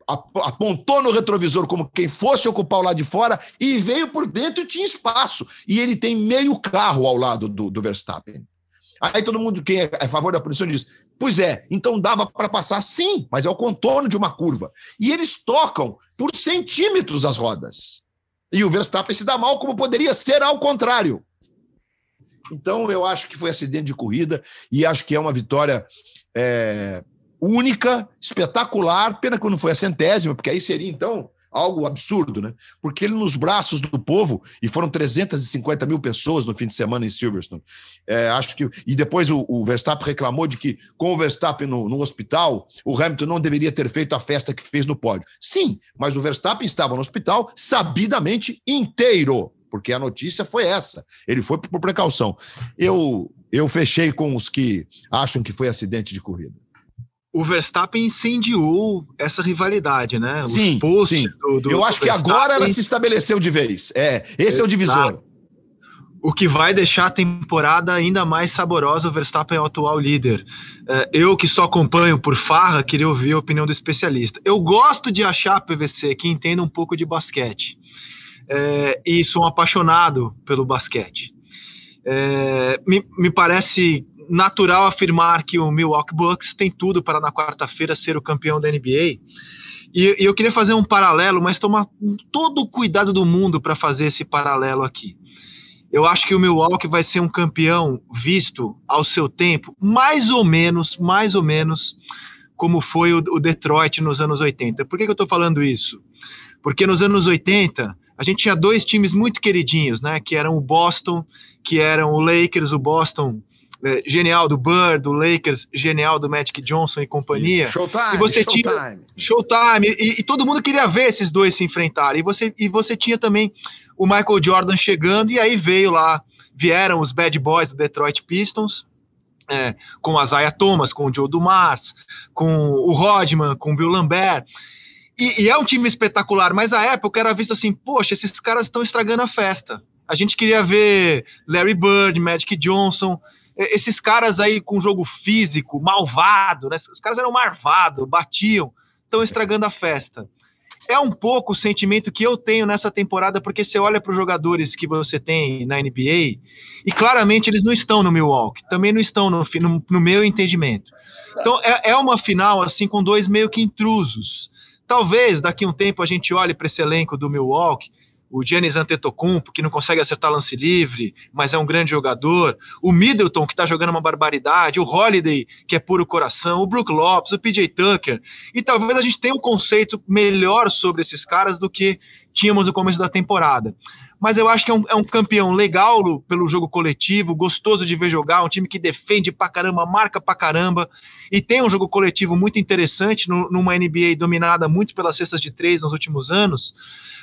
apontou no retrovisor como quem fosse ocupar o lado de fora e veio por dentro e tinha espaço. E ele tem meio carro ao lado do, do Verstappen. Aí todo mundo, quem é a favor da punição, diz: Pois é, então dava para passar sim, mas é o contorno de uma curva. E eles tocam por centímetros as rodas. E o Verstappen se dá mal, como poderia ser ao contrário. Então, eu acho que foi acidente de corrida e acho que é uma vitória é, única, espetacular. Pena que não foi a centésima, porque aí seria, então, algo absurdo, né? Porque ele nos braços do povo, e foram 350 mil pessoas no fim de semana em Silverstone. É, acho que. E depois o, o, Verstappen reclamou de que, com o Verstappen no, no, hospital, o Hamilton não deveria ter feito a festa que fez no pódio. Sim, mas o Verstappen estava no hospital sabidamente inteiro. Porque a notícia foi essa. Ele foi por precaução. Eu, eu fechei com os que acham que foi acidente de corrida o Verstappen incendiou essa rivalidade, né? Os sim, sim. Do, do, Eu acho que agora ela se estabeleceu de vez. É, esse Exato. é o divisor. o que vai deixar a temporada ainda mais saborosa. O Verstappen é o atual líder. É, eu, que só acompanho por farra, queria ouvir a opinião do especialista. Eu gosto de achar PVC que entenda um pouco de basquete. É, e sou um apaixonado pelo basquete. É, me, me parece natural afirmar que o Milwaukee Bucks tem tudo para na quarta-feira ser o campeão da NBA. E, e eu queria fazer um paralelo, mas tomar todo o cuidado do mundo para fazer esse paralelo aqui. Eu acho que o Milwaukee vai ser um campeão visto ao seu tempo, mais ou menos, mais ou menos como foi o, o Detroit nos anos 80. Por que, que eu estou falando isso? Porque nos anos 80 a gente tinha dois times muito queridinhos, né? Que eram o Boston, que eram o Lakers, o Boston é, genial do Bird, do Lakers genial do Magic Johnson e companhia. Isso. Showtime, e você showtime. tinha Showtime e, e, todo mundo queria ver esses dois se enfrentarem. E você e você tinha também o Michael Jordan chegando, e aí veio lá, vieram os bad boys do Detroit Pistons, é, com a Zaya Thomas, com o Joe Dumars, com o Rodman, com o Bill Lambert. E, e, é um time espetacular, mas a época era visto assim, poxa, esses caras estão estragando a festa. A gente queria ver Larry Bird, Magic Johnson, esses caras aí com jogo físico, malvado, né? Os caras eram marvados, batiam, estão estragando a festa é um pouco o sentimento que eu tenho nessa temporada, porque você olha para os jogadores que você tem na NBA e claramente eles não estão no Milwaukee, também não estão no, no, no meu entendimento. Então é, é, uma final assim com dois meio que intrusos. Talvez daqui a um tempo a gente olhe para esse elenco do Milwaukee o Giannis Antetokounmpo, que não consegue acertar lance livre, mas é um grande jogador, o Middleton, que está jogando uma barbaridade, o Holiday, que é puro coração, o Brook Lopes, o PJ Tucker, e talvez a gente tenha um conceito melhor sobre esses caras do que tínhamos no começo da temporada. Mas eu acho que é um, é um campeão legal pelo jogo coletivo, gostoso de ver jogar, um time que defende pra caramba, marca pra caramba, e tem um jogo coletivo muito interessante no, numa NBA dominada muito pelas cestas de três nos últimos anos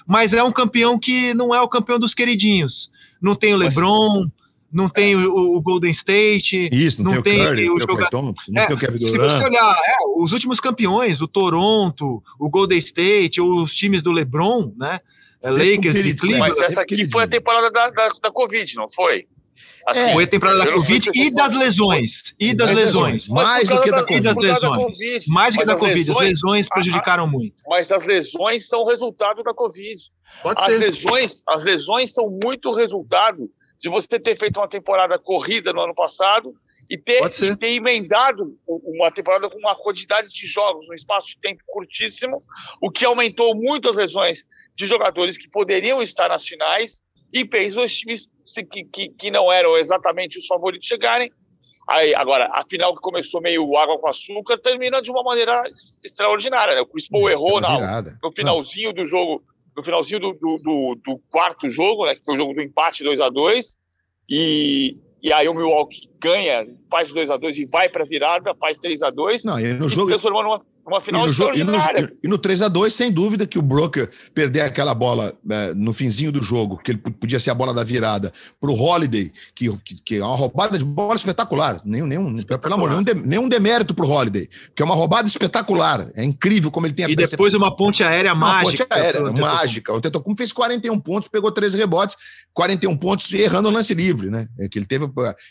mas é um campeão que não é o campeão dos queridinhos. Não tem o LeBron, não tem o, o, Golden State. Isso, não, não tem, tem, o Curry, o jogador. Thomas, não é, tem o Kevin Se Durant. você olhar, é, os últimos campeões, o Toronto, o Golden State, os times do LeBron, né? Lakers e Cleveland. Mas essa aqui foi a temporada da, da, da Covid, não foi? Assim, Foi a temporada da Covid e das lesões. E das das lesões. lesões. Mais do que da das. Covid. Mais do que Mas da as Covid. As lesões a- prejudicaram muito. Mas as lesões são resultado da Covid. Pode As ser. lesões, as lesões são muito resultado de você ter feito uma temporada corrida no ano passado e ter, e ter emendado uma temporada com uma quantidade de jogos num espaço de tempo curtíssimo, o que aumentou muito as lesões de jogadores que poderiam estar nas finais e fez os times que, que, que não eram exatamente os favoritos chegarem. Aí, agora, a final que começou meio água com açúcar termina de uma maneira extraordinária. né? O Chris Paul errou na, no finalzinho do jogo, no finalzinho do, do, do- do quarto jogo, né, que foi o jogo do empate 2 a 2 e, e aí o Milwaukee ganha, faz 2 a 2 e vai para virada, faz 3 a 2 Não, e no jogo, transformou numa, numa E final no, jogo- e, no, extraordinária. e no 3x2, sem dúvida que o Broker perder aquela bola é, no finzinho do jogo, que ele podia ser a bola da virada, para o Holiday, que, que, que é uma roubada de bola espetacular. Nenhum, nenhum, pelo amor, nenhum, de, nenhum demérito para o Holiday, que é uma roubada espetacular. É incrível como ele tem a E depois uma ponte aérea Uma mágica. ponte aérea, Antetokounmpo. mágica. O Tetocum fez 41 pontos, pegou 13 rebotes, 41 pontos errando o lance livre, né? É que ele teve.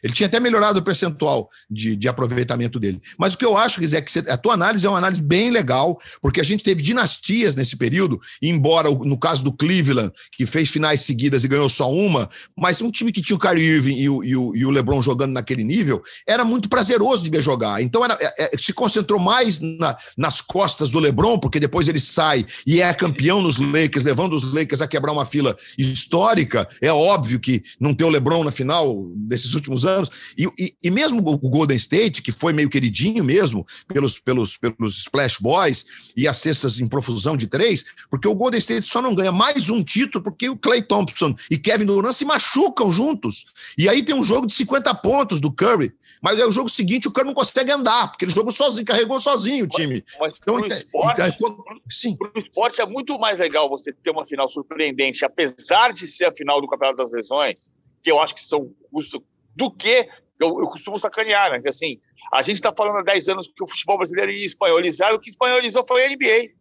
Ele tinha até melhorado o percentual de, de aproveitamento dele. Mas o que eu acho, Guizé, é que você- a tua análise é uma análise bem legal, porque a gente teve dinastias nesse período, embora no caso do Cleveland, que fez finais seguidas e ganhou só uma, mas um time que tinha o Kyrie Irving e o, e o, e o LeBron jogando naquele nível, era muito prazeroso de ver jogar. Então era, é- é- se concentrou mais na- nas costas do LeBron, porque depois ele sai e é campeão nos Lakers, levando os Lakers a quebrar uma fila histórica. É óbvio que não ter o LeBron na final desses últimos anos. E, e- e mesmo o o Golden State, que foi meio queridinho mesmo pelos, pelos, pelos Splash Boys e as cestas em profusão de três, porque o Golden State só não ganha mais um título porque o Clay Thompson e Kevin Durant se machucam juntos. E aí tem um jogo de 50 pontos do Curry. Mas é o jogo seguinte, o Curry não consegue andar, porque ele jogou sozinho, carregou sozinho o time. Mas Então, pro então, esporte, sim. pro esporte é muito mais legal você ter uma final surpreendente, apesar de ser a final do Campeonato das Lesões, que eu acho que são custo, do que eu, eu costumo sacanear, né? Que, Assim, a gente está falando há 10 anos que o futebol brasileiro ia espanholizar, o que espanholizou foi a NBA.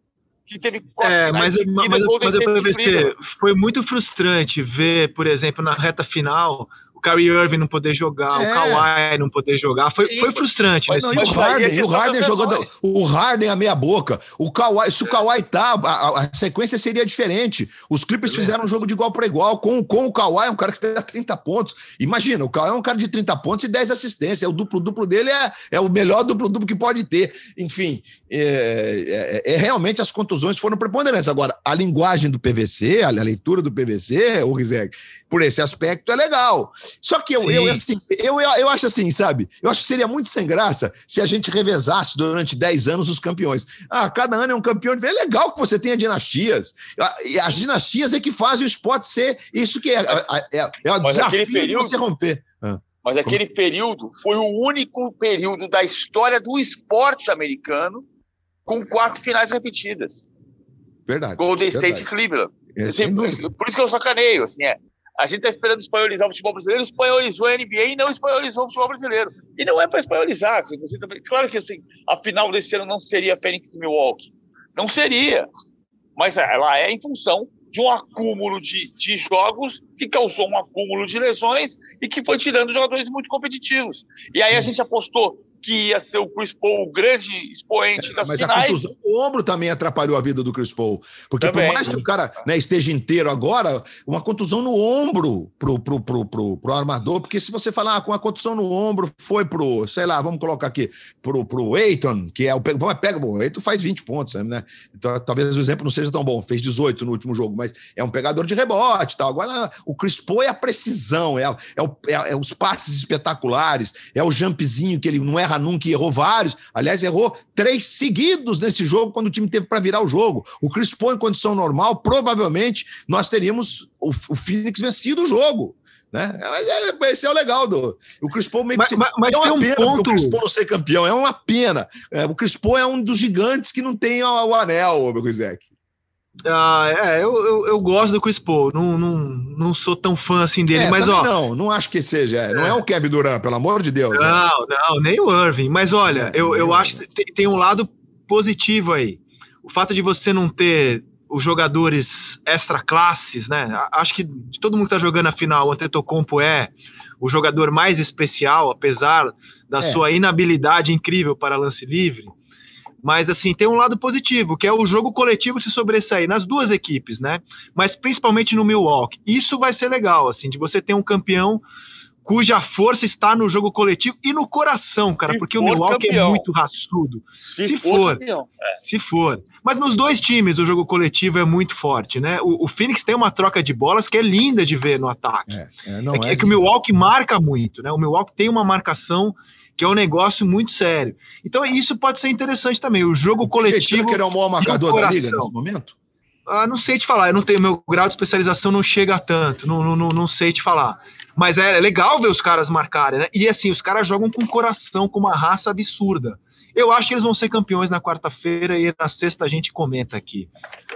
que teve quatro É, mas, mas, seguidas, mas, mas o State PVC Cleveland. foi muito frustrante ver, por exemplo, na reta final, o Kyrie Irving não poder jogar, É. o Kawhi não poder jogar. Foi, Sim, foi frustrante Mas nesse não, e o Mas é Harden, e o questão Harden jogando. O Harden a meia boca. O Kawhi, se o Kawhi tá, a, a- sequência seria diferente. Os Clippers fizeram um jogo de igual para igual. Com, com o Kawhi, um cara que dá 30 pontos. Imagina, o Kawhi é um cara de 30 pontos e 10 assistências. O duplo-duplo dele é, é o melhor duplo-duplo que pode ter. Enfim, é, é- é- realmente as contusões foram preponderantes. Agora, a linguagem do PVC, a, a leitura do PVC, o Rizek, por esse aspecto é legal. Só que eu, eu, Sim. assim, eu, eu, acho assim, sabe? Eu acho que seria muito sem graça se a gente revezasse durante 10 anos os campeões. Ah, cada ano é um campeão. É legal que você tenha dinastias. Ah, E as dinastias é que fazem o esporte ser isso que é. É, é, é o Mas desafio aquele de período- você romper. Ah, Mas aquele período foi o único período da história do esporte americano com quatro finais repetidas. verdade. Golden verdade. State e Cleveland. É, Assim, por isso que eu sacaneio, assim, é. A gente tá esperando espanholizar o futebol brasileiro, espanholizou a NBA e não espanholizou o futebol brasileiro. E não é para espanholizar. Assim, você também, claro que assim, a final desse ano não seria e Milwaukee. Não seria. Mas ela é em função de um acúmulo de, de jogos que causou um acúmulo de lesões e que foi tirando jogadores muito competitivos. E aí a gente apostou que ia ser o Chris Paul o grande expoente das Mas a finais. contusão do ombro também atrapalhou a vida do Chris Paul. Porque Também. por mais que o cara né, esteja inteiro agora, uma contusão no ombro pro, pro, pro, pro, pro armador, porque se você falar ah, com a contusão no ombro, foi pro, sei lá, vamos colocar aqui, pro, pro Eiton, que é o vamos, pega, bom, o Eiton faz 20 pontos, né? Então talvez o exemplo não seja tão bom, fez 18 no último jogo, mas é um pegador de rebote e tal. Agora o Chris Paul é a precisão, é, é, o- é- é os passes espetaculares, é o jumpzinho que ele não erra nunca e errou vários. Aliás, errou três seguidos nesse jogo quando o time teve para virar o jogo. O Chris Paul, em condição normal, provavelmente nós teríamos o, o Phoenix vencido o jogo. Né? É- Esse é o legal do. O Chris Paul meio que Mas- se- mas- mas é uma um pena ponto- o Chris Paul não ser campeão, é uma pena. É, o Chris Paul é um dos gigantes que não tem o, o anel, meu Rizek. Ah, é, eu, eu, eu gosto do Chris Paul, não, não, não sou tão fã assim dele, É, mas ó. não, não acho que seja. é, Não é o Kevin Durant, pelo amor de Deus. é. Não, não, nem o Irving. Mas olha, É, eu, eu acho que tem, tem um lado positivo aí. O fato de você não ter os jogadores extra classes, né? Acho que de todo mundo que tá jogando a final, o Antetokounmpo é o jogador mais especial, apesar da É. sua inabilidade incrível para lance livre. Mas assim, tem um lado positivo, que é o jogo coletivo se sobressair nas duas equipes, né? Mas principalmente no Milwaukee. Isso vai ser legal, assim, de você ter um campeão cuja força está no jogo coletivo e no coração, cara, Se porque o Milwaukee é campeão. muito raçudo, Se, Se for, for. campeão. se for. Mas nos dois times o jogo coletivo é muito forte, né? O, o Phoenix tem uma troca de bolas que é linda de ver no ataque. É, é, não É, que, é é que o Milwaukee marca muito, né? O Milwaukee tem uma marcação que é um negócio muito sério. Então isso pode ser interessante também. O jogo coletivo. Tucker é o maior marcador da liga nesse momento? Ah, não sei te falar, eu não tenho meu grau de especialização não chega a tanto, não, não, não, não sei te falar. Mas é legal ver os caras marcarem, né? E assim, os caras jogam com coração, com uma raça absurda. Eu acho que eles vão ser campeões na quarta-feira e na sexta a gente comenta aqui.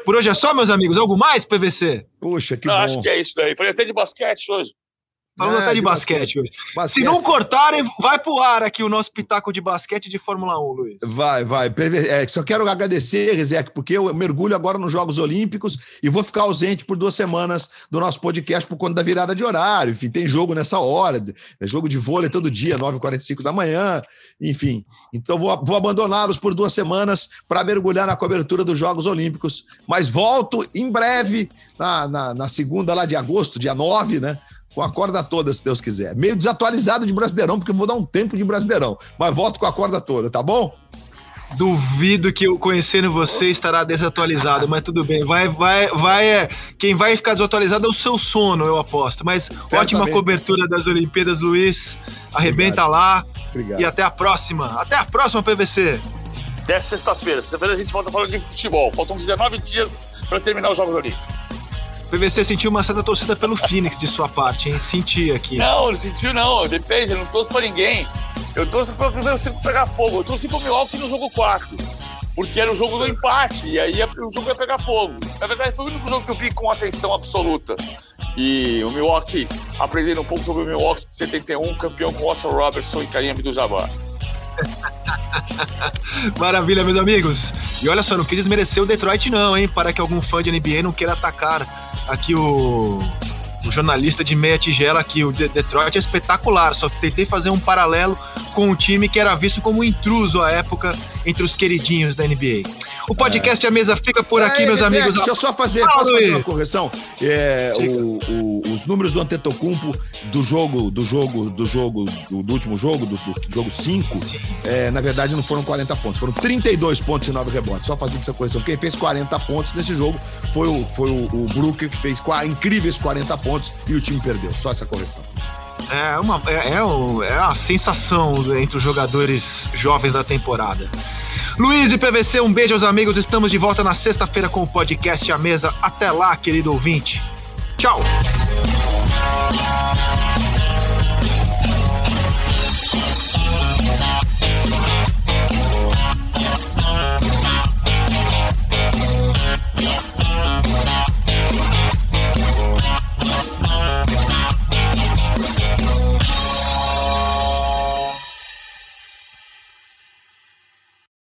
Por hoje é só, meus amigos. Algo mais, PVC? Puxa, que Não, bom. acho que é isso daí. Falei até de basquete hoje. Falando É, até de, de basquete, hoje. Se Basquete. não cortarem, vai pro ar aqui o nosso pitaco de basquete de Fórmula 1, Luiz. Vai, vai. É, só quero agradecer, Rezek, porque eu mergulho agora nos Jogos Olímpicos e vou ficar ausente por duas semanas do nosso podcast por conta da virada de horário. Enfim, tem jogo nessa hora, é jogo de vôlei todo dia, 9h45 da manhã, enfim. Então vou, vou abandoná-los por duas semanas para mergulhar na cobertura dos Jogos Olímpicos. Mas volto em breve, na, na, na segunda lá de agosto, dia 9, né? Com a corda toda, se Deus quiser. Meio desatualizado de Brasileirão, porque eu vou dar um tempo de Brasileirão. Mas volto com a corda toda, tá bom? Duvido que eu conhecendo você estará desatualizado, mas tudo bem. Vai, vai, vai. é, Quem vai ficar desatualizado é o seu sono, eu aposto. Mas ótima cobertura das Olimpíadas, Luiz. Arrebenta lá Obrigado. e até a próxima. Até a próxima, PVC. Até sexta-feira. Sexta-feira a gente volta falando de futebol. Faltam 19 dias para terminar os Jogos Olímpicos. PVC sentiu uma certa torcida pelo Phoenix de sua parte, hein? Senti aqui. Não, não sentiu não. Depende, eu não torço pra ninguém. Eu torço pra primeiro circo pegar fogo. Eu torci pro Milwaukee no jogo 4. Porque era o jogo do empate. E aí o jogo ia pegar fogo. Na verdade, foi o único jogo que eu vi com atenção absoluta. E o Milwaukee, aprendendo um pouco sobre o Milwaukee de 71, campeão com Russell Robertson e Kareem Abdul-Jabbar. Maravilha, meus amigos. E olha só, não quis desmerecer o Detroit, não, hein? Para que algum fã de NBA não queira atacar aqui o, o jornalista de meia tigela aqui. O De- Detroit é espetacular. Só tentei fazer um paralelo com um time que era visto como intruso à época entre os queridinhos da NBA. O podcast A Mesa fica por aqui, É, meus Zé, amigos. Deixa eu só fazer, posso fazer uma correção? É, o- o- os números do Antetokounmpo do jogo, do jogo, do jogo, do, do último jogo, do, do jogo 5, é, na verdade não foram 40 pontos, foram 32 pontos e 9 rebotes. Só fazendo essa correção. Quem fez 40 pontos nesse jogo foi o, foi o, o Brooker, que fez incríveis 40 pontos e o time perdeu. Só essa correção. É, uma, é, é, o, é a sensação entre os jogadores jovens da temporada. Luiz e PVC, um beijo aos amigos. Estamos de volta na sexta-feira com o podcast à mesa. Até lá, querido ouvinte. Tchau.